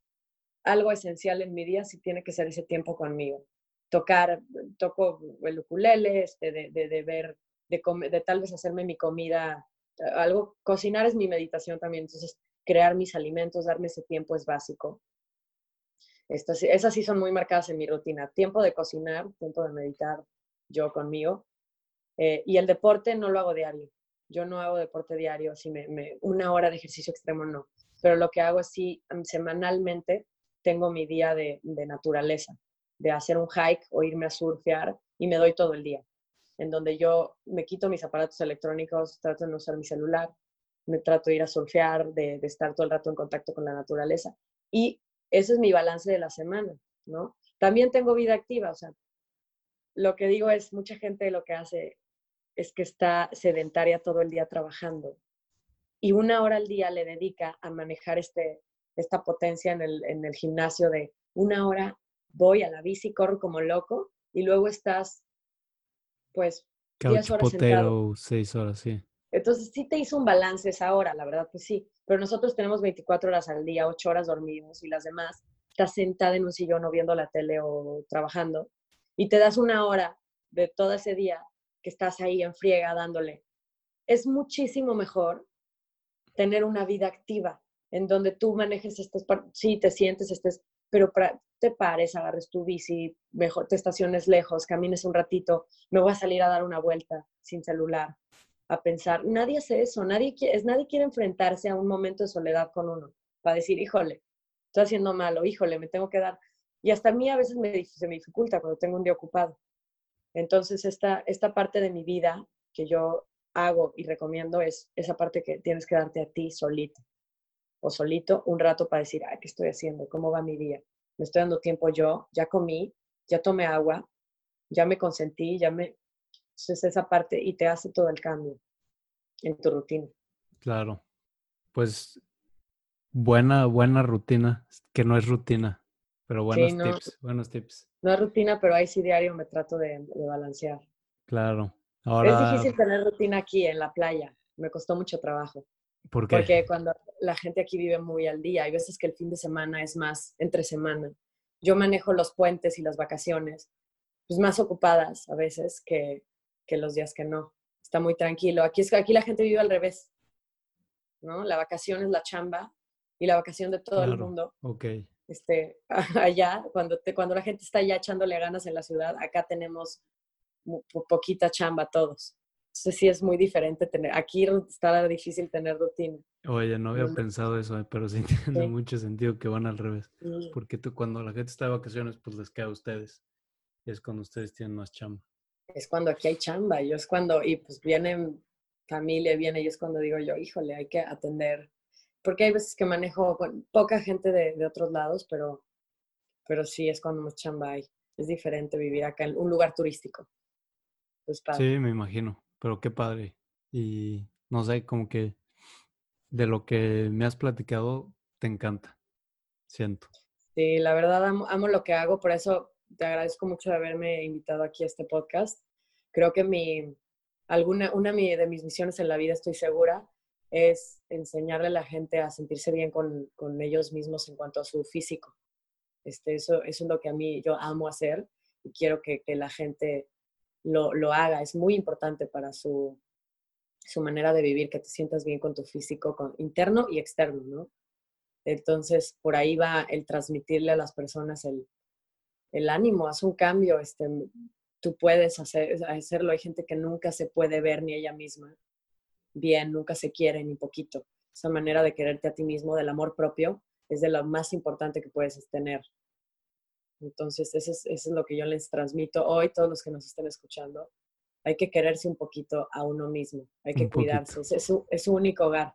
S1: algo esencial en mi día sí tiene que ser ese tiempo conmigo tocar, toco el ukulele, este, de, de, ver, de, de tal vez hacerme mi comida, algo, cocinar es mi meditación también, entonces crear mis alimentos, darme ese tiempo es básico. Estas, esas sí son muy marcadas en mi rutina. Tiempo de cocinar, tiempo de meditar, yo conmigo. Eh, y el deporte no lo hago diario. Yo no hago deporte diario, así me, me, una hora de ejercicio extremo no. Pero lo que hago es sí, semanalmente tengo mi día de, de naturaleza de hacer un hike o irme a surfear y me doy todo el día, en donde yo me quito mis aparatos electrónicos, trato de no usar mi celular, me trato de ir a surfear, de, estar todo el rato en contacto con la naturaleza. Y ese es mi balance de la semana, ¿no? También tengo vida activa, o sea, lo que digo es, mucha gente lo que hace es que está sedentaria todo el día trabajando y una hora al día le dedica a manejar este, esta potencia en el, en el gimnasio de una hora voy a la bici, corro como loco y luego estás, pues, 10 horas
S2: potero, 6 horas, sí.
S1: Entonces sí te hizo un balance esa hora, la verdad que sí. Pero nosotros tenemos 24 horas al día, 8 horas dormimos y las demás estás sentada en un sillón o viendo la tele o trabajando y te das una hora de todo ese día estás ahí en friega dándole. Es muchísimo mejor tener una vida activa en donde tú manejes estos, sí, te sientes, estés pero te pares, agarres tu bici, mejor te estaciones lejos, camines un ratito, me voy a salir a dar una vuelta sin celular, a pensar. Nadie hace eso, nadie, es, nadie quiere enfrentarse a un momento de soledad con uno, para decir, híjole, estoy haciendo malo, híjole, me tengo que dar. Y hasta a mí a veces me, se me dificulta cuando tengo un día ocupado. Entonces, esta, esta parte de mi vida que yo hago y recomiendo es esa parte que tienes que darte a ti solito o solito un rato para decir, ay, ¿qué estoy haciendo? ¿Cómo va mi día? Me estoy dando tiempo yo, ya comí, ya tomé agua, ya me consentí, ya me... Entonces esa parte y te hace todo el cambio en tu rutina.
S2: Claro. Pues buena, buena rutina, que no es rutina, pero buenos tips, buenos tips.
S1: No es rutina, pero ahí sí diario me trato de, de balancear.
S2: Claro.
S1: Es difícil tener rutina aquí en la playa. Me costó mucho trabajo.
S2: ¿Por qué?
S1: Porque cuando la gente aquí vive muy al día, hay veces que el fin de semana es más entre semana. Yo manejo los puentes y las vacaciones, pues más ocupadas a veces que, que los días que no. Está muy tranquilo. Aquí, es, aquí la gente vive al revés. ¿no? La vacación es la chamba y la vacación de todo el mundo.
S2: Ok.
S1: Este, allá, cuando, te, cuando la gente está ya echándole ganas en la ciudad, acá tenemos poquita chamba todos. Entonces sí es muy diferente tener, aquí está difícil tener rutina.
S2: Oye, no había pensado eso, eh, pero sí tiene mucho sentido que van al revés. Porque tú, cuando la gente está de vacaciones, pues les queda a ustedes. Y es cuando ustedes tienen más chamba.
S1: Es cuando aquí hay chamba, yo es cuando, y pues vienen familia, viene, y es cuando digo yo, híjole, hay que atender. Porque hay veces que manejo con poca gente de, de otros lados, pero, pero sí es cuando más chamba hay. Es diferente vivir acá en un lugar turístico.
S2: Pues, sí, me imagino, pero qué padre. Y no sé, como que de lo que me has platicado, te encanta, siento.
S1: Sí, la verdad amo, lo que hago, por eso te agradezco mucho de haberme invitado aquí a este podcast. Creo que mi, alguna, una de mis misiones en la vida, estoy segura, es enseñarle a la gente a sentirse bien con, con ellos mismos en cuanto a su físico. Este, eso, es lo que a mí yo amo hacer y quiero que, que la gente lo, haga. Es muy importante para su, su, manera de vivir, que te sientas bien con tu físico con, interno y externo, ¿no? Entonces, por ahí va el transmitirle a las personas el, el ánimo, haz un cambio, este, tú puedes hacer, hacerlo. Hay gente que nunca se puede ver ni ella misma bien, nunca se quiere ni poquito. Esa manera de quererte a ti mismo, del amor propio, es de lo más importante que puedes tener. Entonces, eso es, lo que yo les transmito hoy, todos los que nos estén escuchando. Hay que quererse un poquito a uno mismo, hay que cuidarse, es su, es su, único hogar,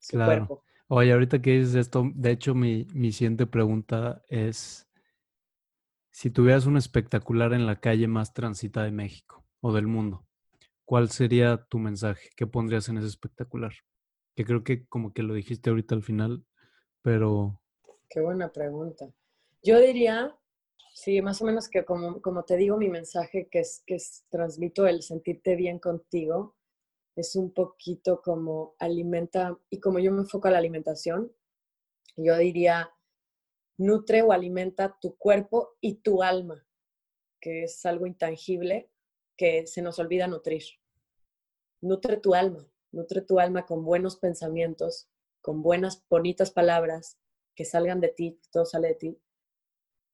S1: su cuerpo.
S2: Oye, ahorita que dices esto, de hecho mi, mi siguiente pregunta es, si tuvieras un espectacular en la calle más transita de México o del mundo, ¿cuál sería tu mensaje? ¿Qué pondrías en ese espectacular? Que creo que como que lo dijiste ahorita al final, pero...
S1: Qué buena pregunta. Yo diría, sí, más o menos que como, como te digo, mi mensaje que es que es, transmito el sentirte bien contigo, es un poquito como alimenta, y como yo me enfoco a la alimentación, yo diría, nutre o alimenta tu cuerpo y tu alma, que es algo intangible que se nos olvida nutrir. Nutre tu alma, nutre tu alma con buenos pensamientos, con buenas, bonitas palabras que salgan de ti, todo sale de ti,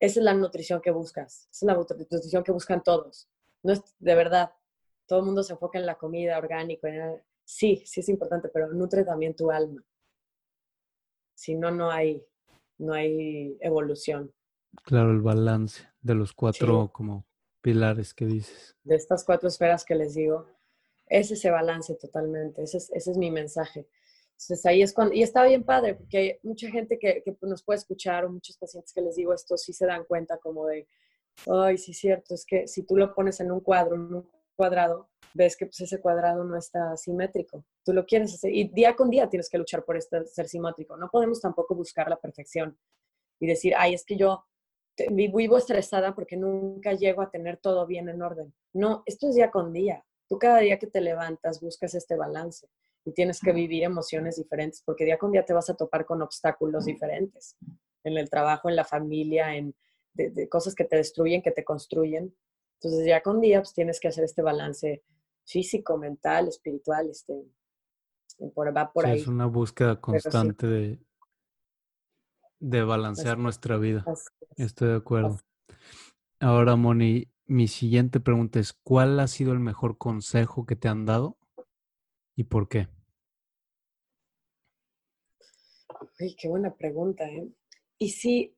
S1: esa es la nutrición que buscas, esa es la nutrición que buscan todos. No es de verdad, todo el mundo se enfoca en la comida orgánica. Sí, sí es importante, pero nutre también tu alma. Si no, no hay, no hay evolución.
S2: Claro, el balance de los cuatro como pilares que dices.
S1: De estas cuatro esferas que les digo, es ese balance totalmente, ese es mi mensaje. Entonces ahí es cuando, y está bien padre, porque hay mucha gente que, que nos puede escuchar o muchos pacientes que les digo esto sí se dan cuenta como de, ay, sí es cierto, es que si tú lo pones en un cuadro, en un cuadrado, ves que pues ese cuadrado no está simétrico. Tú lo quieres hacer y día con día tienes que luchar por este, ser simétrico. No podemos tampoco buscar la perfección y decir, ay, es que yo vivo estresada porque nunca llego a tener todo bien en orden. No, esto es día con día. Tú cada día que te levantas buscas este balance y tienes que vivir emociones diferentes, porque día con día te vas a topar con obstáculos diferentes en el trabajo, en la familia, en de, cosas que te destruyen, que te construyen. Entonces, día con día pues, tienes que hacer este balance físico, mental, espiritual, este, por, va por ahí.
S2: Es una búsqueda constante de, de balancear nuestra vida. Estoy de acuerdo. Ahora, Moni, mi siguiente pregunta es, ¿cuál ha sido el mejor consejo que te han dado y por qué?
S1: Uy, qué buena pregunta, ¿eh? Y sí,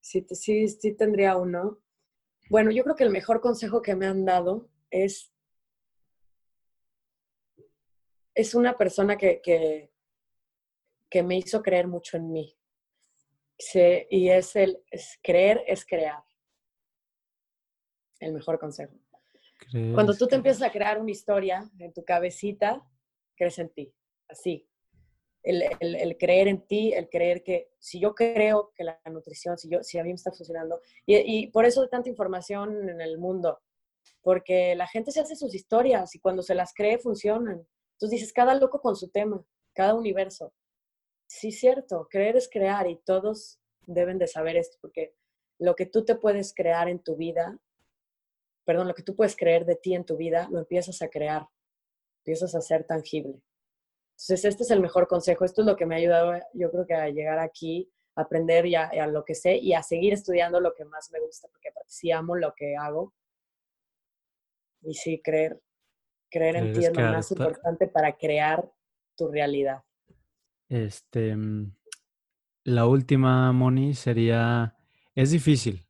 S1: sí, sí, sí tendría uno. Bueno, yo creo que el mejor consejo que me han dado es, es una persona que, que, que me hizo creer mucho en mí. y es el creer es crear. El mejor consejo. Cuando tú te empiezas a crear una historia en tu cabecita, crees en ti. Así, el, creer en ti, el creer que si yo creo que la nutrición, si, yo, si a mí me está funcionando, y, por eso hay tanta información en el mundo, porque la gente se hace sus historias y cuando se las cree funcionan. Entonces dices, cada loco con su tema, cada universo. Sí, cierto, creer es crear y todos deben de saber esto, porque lo que tú te puedes crear en tu vida, perdón, lo que tú puedes creer de ti en tu vida, lo empiezas a crear, empiezas a ser tangible. Entonces, este es el mejor consejo. Esto es lo que me ha ayudado, yo creo que a llegar aquí, a aprender ya a, lo que sé y a seguir estudiando lo que más me gusta, porque sí amo lo que hago. Y sí, creer, creer en ti es lo más importante para crear tu realidad.
S2: Este, la última, Moni, sería, es difícil,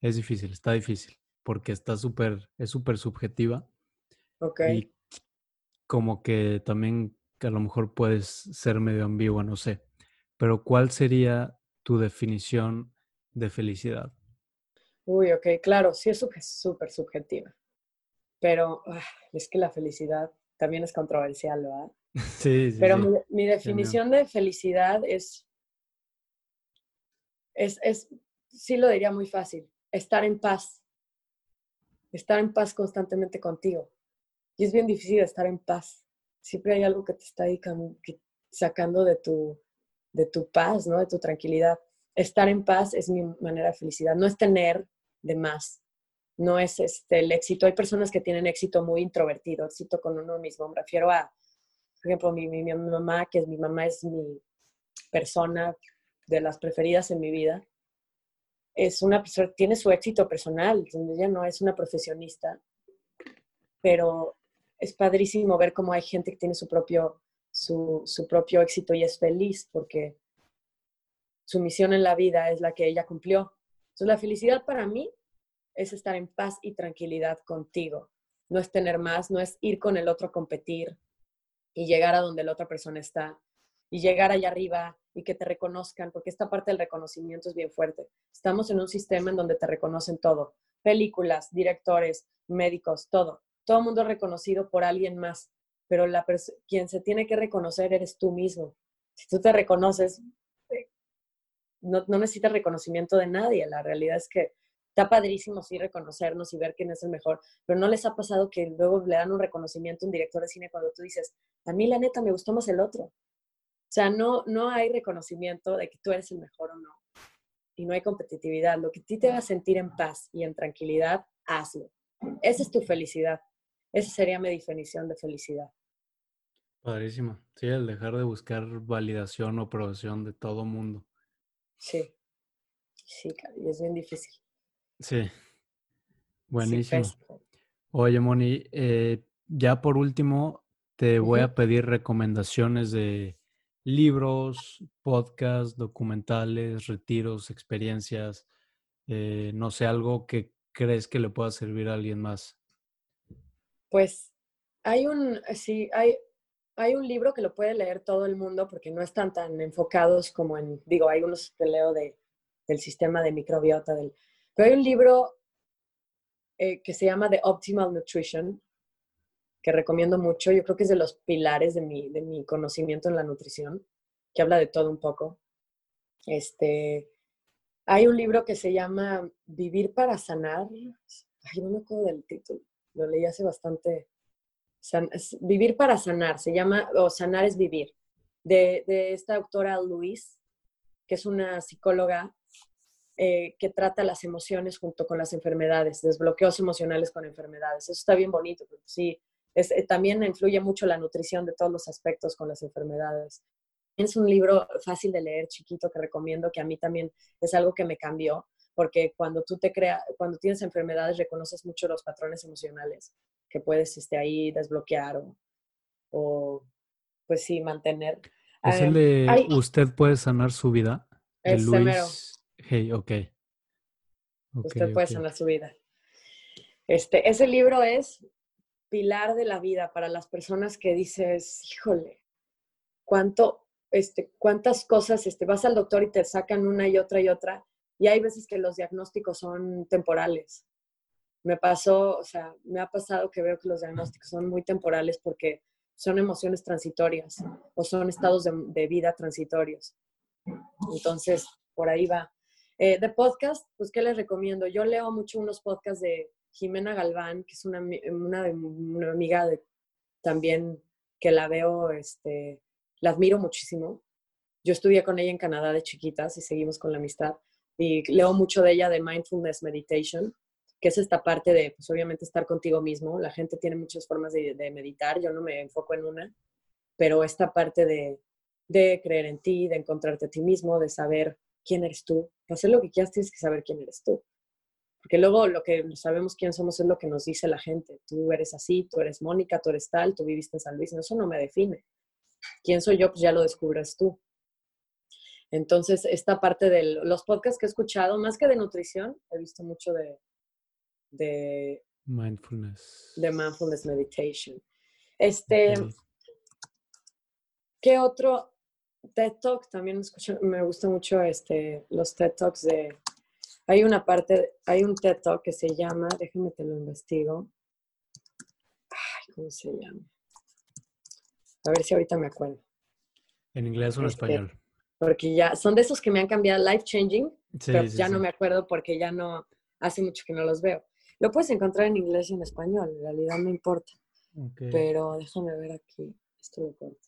S2: es difícil, está difícil, porque está súper, es súper subjetiva.
S1: Ok.
S2: Y como que también que a lo mejor puedes ser medio ambigua, no sé. Pero ¿cuál sería tu definición de felicidad?
S1: Uy, ok, claro, sí es súper subjetiva. Pero ah, es que la felicidad también es controversial, ¿verdad?
S2: Sí, sí.
S1: Pero Mi, definición de felicidad es, es, es, sí lo diría muy fácil, estar en paz. Estar en paz constantemente contigo. Y es bien difícil estar en paz siempre hay algo que te está sacando de tu, de tu paz, ¿no? De tu tranquilidad. Estar en paz es mi manera de felicidad, no es tener de más, no es este, el éxito. Hay personas que tienen éxito muy introvertido, éxito con uno mismo. Me refiero a, por ejemplo, mi, mi, mi mamá, que es mi mamá es mi persona de las preferidas en mi vida. Es una tiene su éxito personal, ella no es una profesionista, pero es padrísimo ver cómo hay gente que tiene su propio, su, propio éxito y es feliz porque su misión en la vida es la que ella cumplió. Entonces la felicidad para mí es estar en paz y tranquilidad contigo. No es tener más, no es ir con el otro a competir y llegar a donde la otra persona está y llegar allá arriba y que te reconozcan, porque esta parte del reconocimiento es bien fuerte. Estamos en un sistema en donde te reconocen todo, películas, directores, médicos, todo todo mundo es reconocido por alguien más, pero la quien se tiene que reconocer eres tú mismo. Si tú te reconoces, eh, no, no necesitas reconocimiento de nadie. La realidad es que está padrísimo sí reconocernos y ver quién es el mejor, pero no les ha pasado que luego le dan un reconocimiento a un director de cine cuando tú dices, a mí la neta me gustó más el otro. O sea, no, no hay reconocimiento de que tú eres el mejor o no. Y no hay competitividad. Lo que a ti te va a sentir en paz y en tranquilidad, hazlo. Esa es tu felicidad. Esa sería mi definición de felicidad.
S2: Padrísimo. Sí, el dejar de buscar validación o aprobación de todo mundo.
S1: Sí. Sí, y es bien difícil.
S2: Sí. Buenísimo. Oye, Moni, eh, ya por último, te voy a pedir recomendaciones de libros, podcasts, documentales, retiros, experiencias, eh, no sé, algo que crees que le pueda servir a alguien más.
S1: Pues hay un, sí, hay, hay un libro que lo puede leer todo el mundo porque no están tan enfocados como en, digo, hay unos que leo de, del sistema de microbiota, del, pero hay un libro eh, que se llama The Optimal Nutrition, que recomiendo mucho, yo creo que es de los pilares de mi, de mi conocimiento en la nutrición, que habla de todo un poco. Este, hay un libro que se llama Vivir para sanar, ay, no me acuerdo del título, lo leí hace bastante. vivir para sanar, se llama, o sanar es vivir, de, esta doctora Luis, que es una psicóloga eh, que trata las emociones junto con las enfermedades, desbloqueos emocionales con enfermedades. Eso está bien bonito, sí, es, eh, también influye mucho la nutrición de todos los aspectos con las enfermedades. es un libro fácil de leer, chiquito, que recomiendo, que a mí también es algo que me cambió, porque cuando tú te creas, cuando tienes enfermedades, reconoces mucho los patrones emocionales que puedes este, ahí desbloquear o, o, pues sí, mantener.
S2: ¿Es el de Usted puede sanar su vida?
S1: Es Luis...
S2: Hey, ok.
S1: Usted puede sanar su vida. Este, ese libro es pilar de la vida para las personas que dices, híjole, cuánto, este, cuántas cosas, este, vas al doctor y te sacan una y otra y otra, y hay veces que los diagnósticos son temporales. Me pasó, o sea, me ha pasado que veo que los diagnósticos son muy temporales porque son emociones transitorias o son estados de, vida transitorios. Entonces, por ahí va. Eh, de podcast, pues, ¿qué les recomiendo? Yo leo mucho unos podcasts de Jimena Galván, que es una, una, amiga de, también que la veo, este, la admiro muchísimo. Yo estudié con ella en Canadá de chiquitas y seguimos con la amistad. Y leo mucho de ella de Mindfulness Meditation, que es esta parte de, pues obviamente, estar contigo mismo. La gente tiene muchas formas de, meditar, yo no me enfoco en una, pero esta parte de, de creer en ti, de encontrarte a ti mismo, de saber quién eres tú. Para hacer lo que quieras tienes que saber quién eres tú. Porque luego lo que sabemos quién somos es lo que nos dice la gente. Tú eres así, tú eres Mónica, tú eres tal, tú viviste en San Luis. Eso no me define. ¿Quién soy yo? Pues ya lo descubres tú. Entonces, esta parte de los podcasts que he escuchado, más que de nutrición, he visto mucho de, de
S2: mindfulness.
S1: De mindfulness meditation. Este, ¿qué otro TED Talk? También escucho, me gusta mucho este, los TED Talks de hay una parte, hay un TED Talk que se llama, déjame te lo investigo. Ay, ¿cómo se llama? A ver si ahorita me acuerdo.
S2: ¿En inglés o en este, español?
S1: Porque ya, son de esos que me han cambiado life changing, pero ya no me acuerdo porque ya no, hace mucho que no los veo. Lo puedes encontrar en inglés y en español, en realidad no importa. Pero déjame ver aquí, esto lo corto.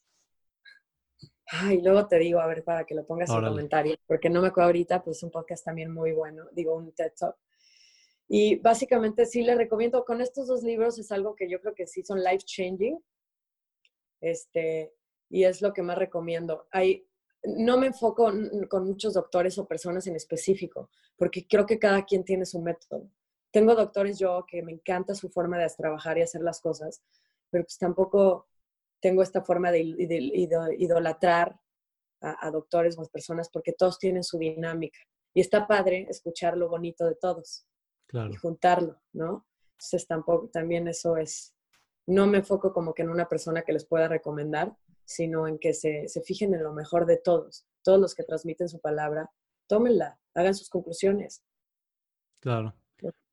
S1: Ay, luego te digo, a ver, para que lo pongas en comentarios, porque no me acuerdo ahorita, pues es un podcast también muy bueno, digo, un TED Talk. Y básicamente sí le recomiendo, con estos dos libros es algo que yo creo que sí son life changing, este, y es lo que más recomiendo. Hay, no me enfoco con muchos doctores o personas en específico, porque creo que cada quien tiene su método. Tengo doctores yo que me encanta su forma de trabajar y hacer las cosas, pero pues tampoco tengo esta forma de, idolatrar a, doctores o a personas porque todos tienen su dinámica. Y está padre escuchar lo bonito de todos y juntarlo, ¿no? Entonces tampoco, también eso es, no me enfoco como que en una persona que les pueda recomendar, sino en que se, se fijen en lo mejor de todos. Todos los que transmiten su palabra, tómenla, hagan sus conclusiones.
S2: Claro.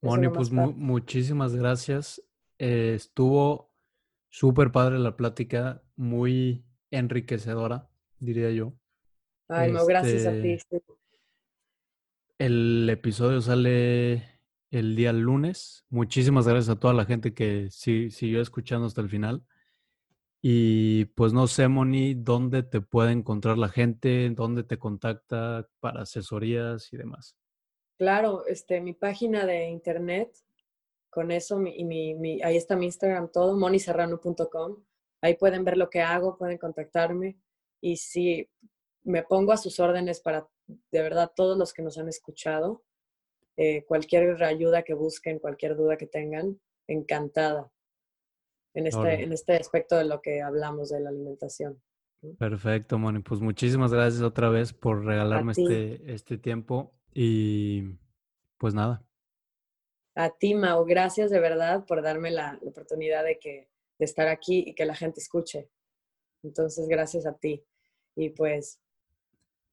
S2: Moni, pues muchísimas gracias. Eh, estuvo Súper padre la plática, muy enriquecedora, diría yo.
S1: Ay, no, gracias a ti.
S2: Este el episodio sale el día lunes. Muchísimas gracias a toda la gente que siguió escuchando hasta el final. Y pues no sé, Moni, dónde te puede encontrar la gente, dónde te contacta para asesorías y demás.
S1: Claro, este, mi página de internet con eso, y mi, ahí está mi Instagram todo, moniserrano.com. Ahí pueden ver lo que hago, pueden contactarme. Y si me pongo a sus órdenes para, de verdad, todos los que nos han escuchado, eh, cualquier ayuda que busquen, cualquier duda que tengan, encantada en este, en este aspecto de lo que hablamos de la alimentación.
S2: Perfecto, Moni. Pues muchísimas gracias otra vez por regalarme este, este tiempo y pues nada,
S1: a ti, Mau, gracias de verdad por darme la, oportunidad de, que, de estar aquí y que la gente escuche. Entonces, gracias a ti. Y pues,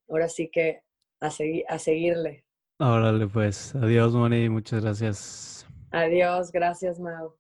S1: ahora sí que a, a seguirle.
S2: Órale, pues. Adiós, Moni. Muchas gracias.
S1: Adiós. Gracias, Mau.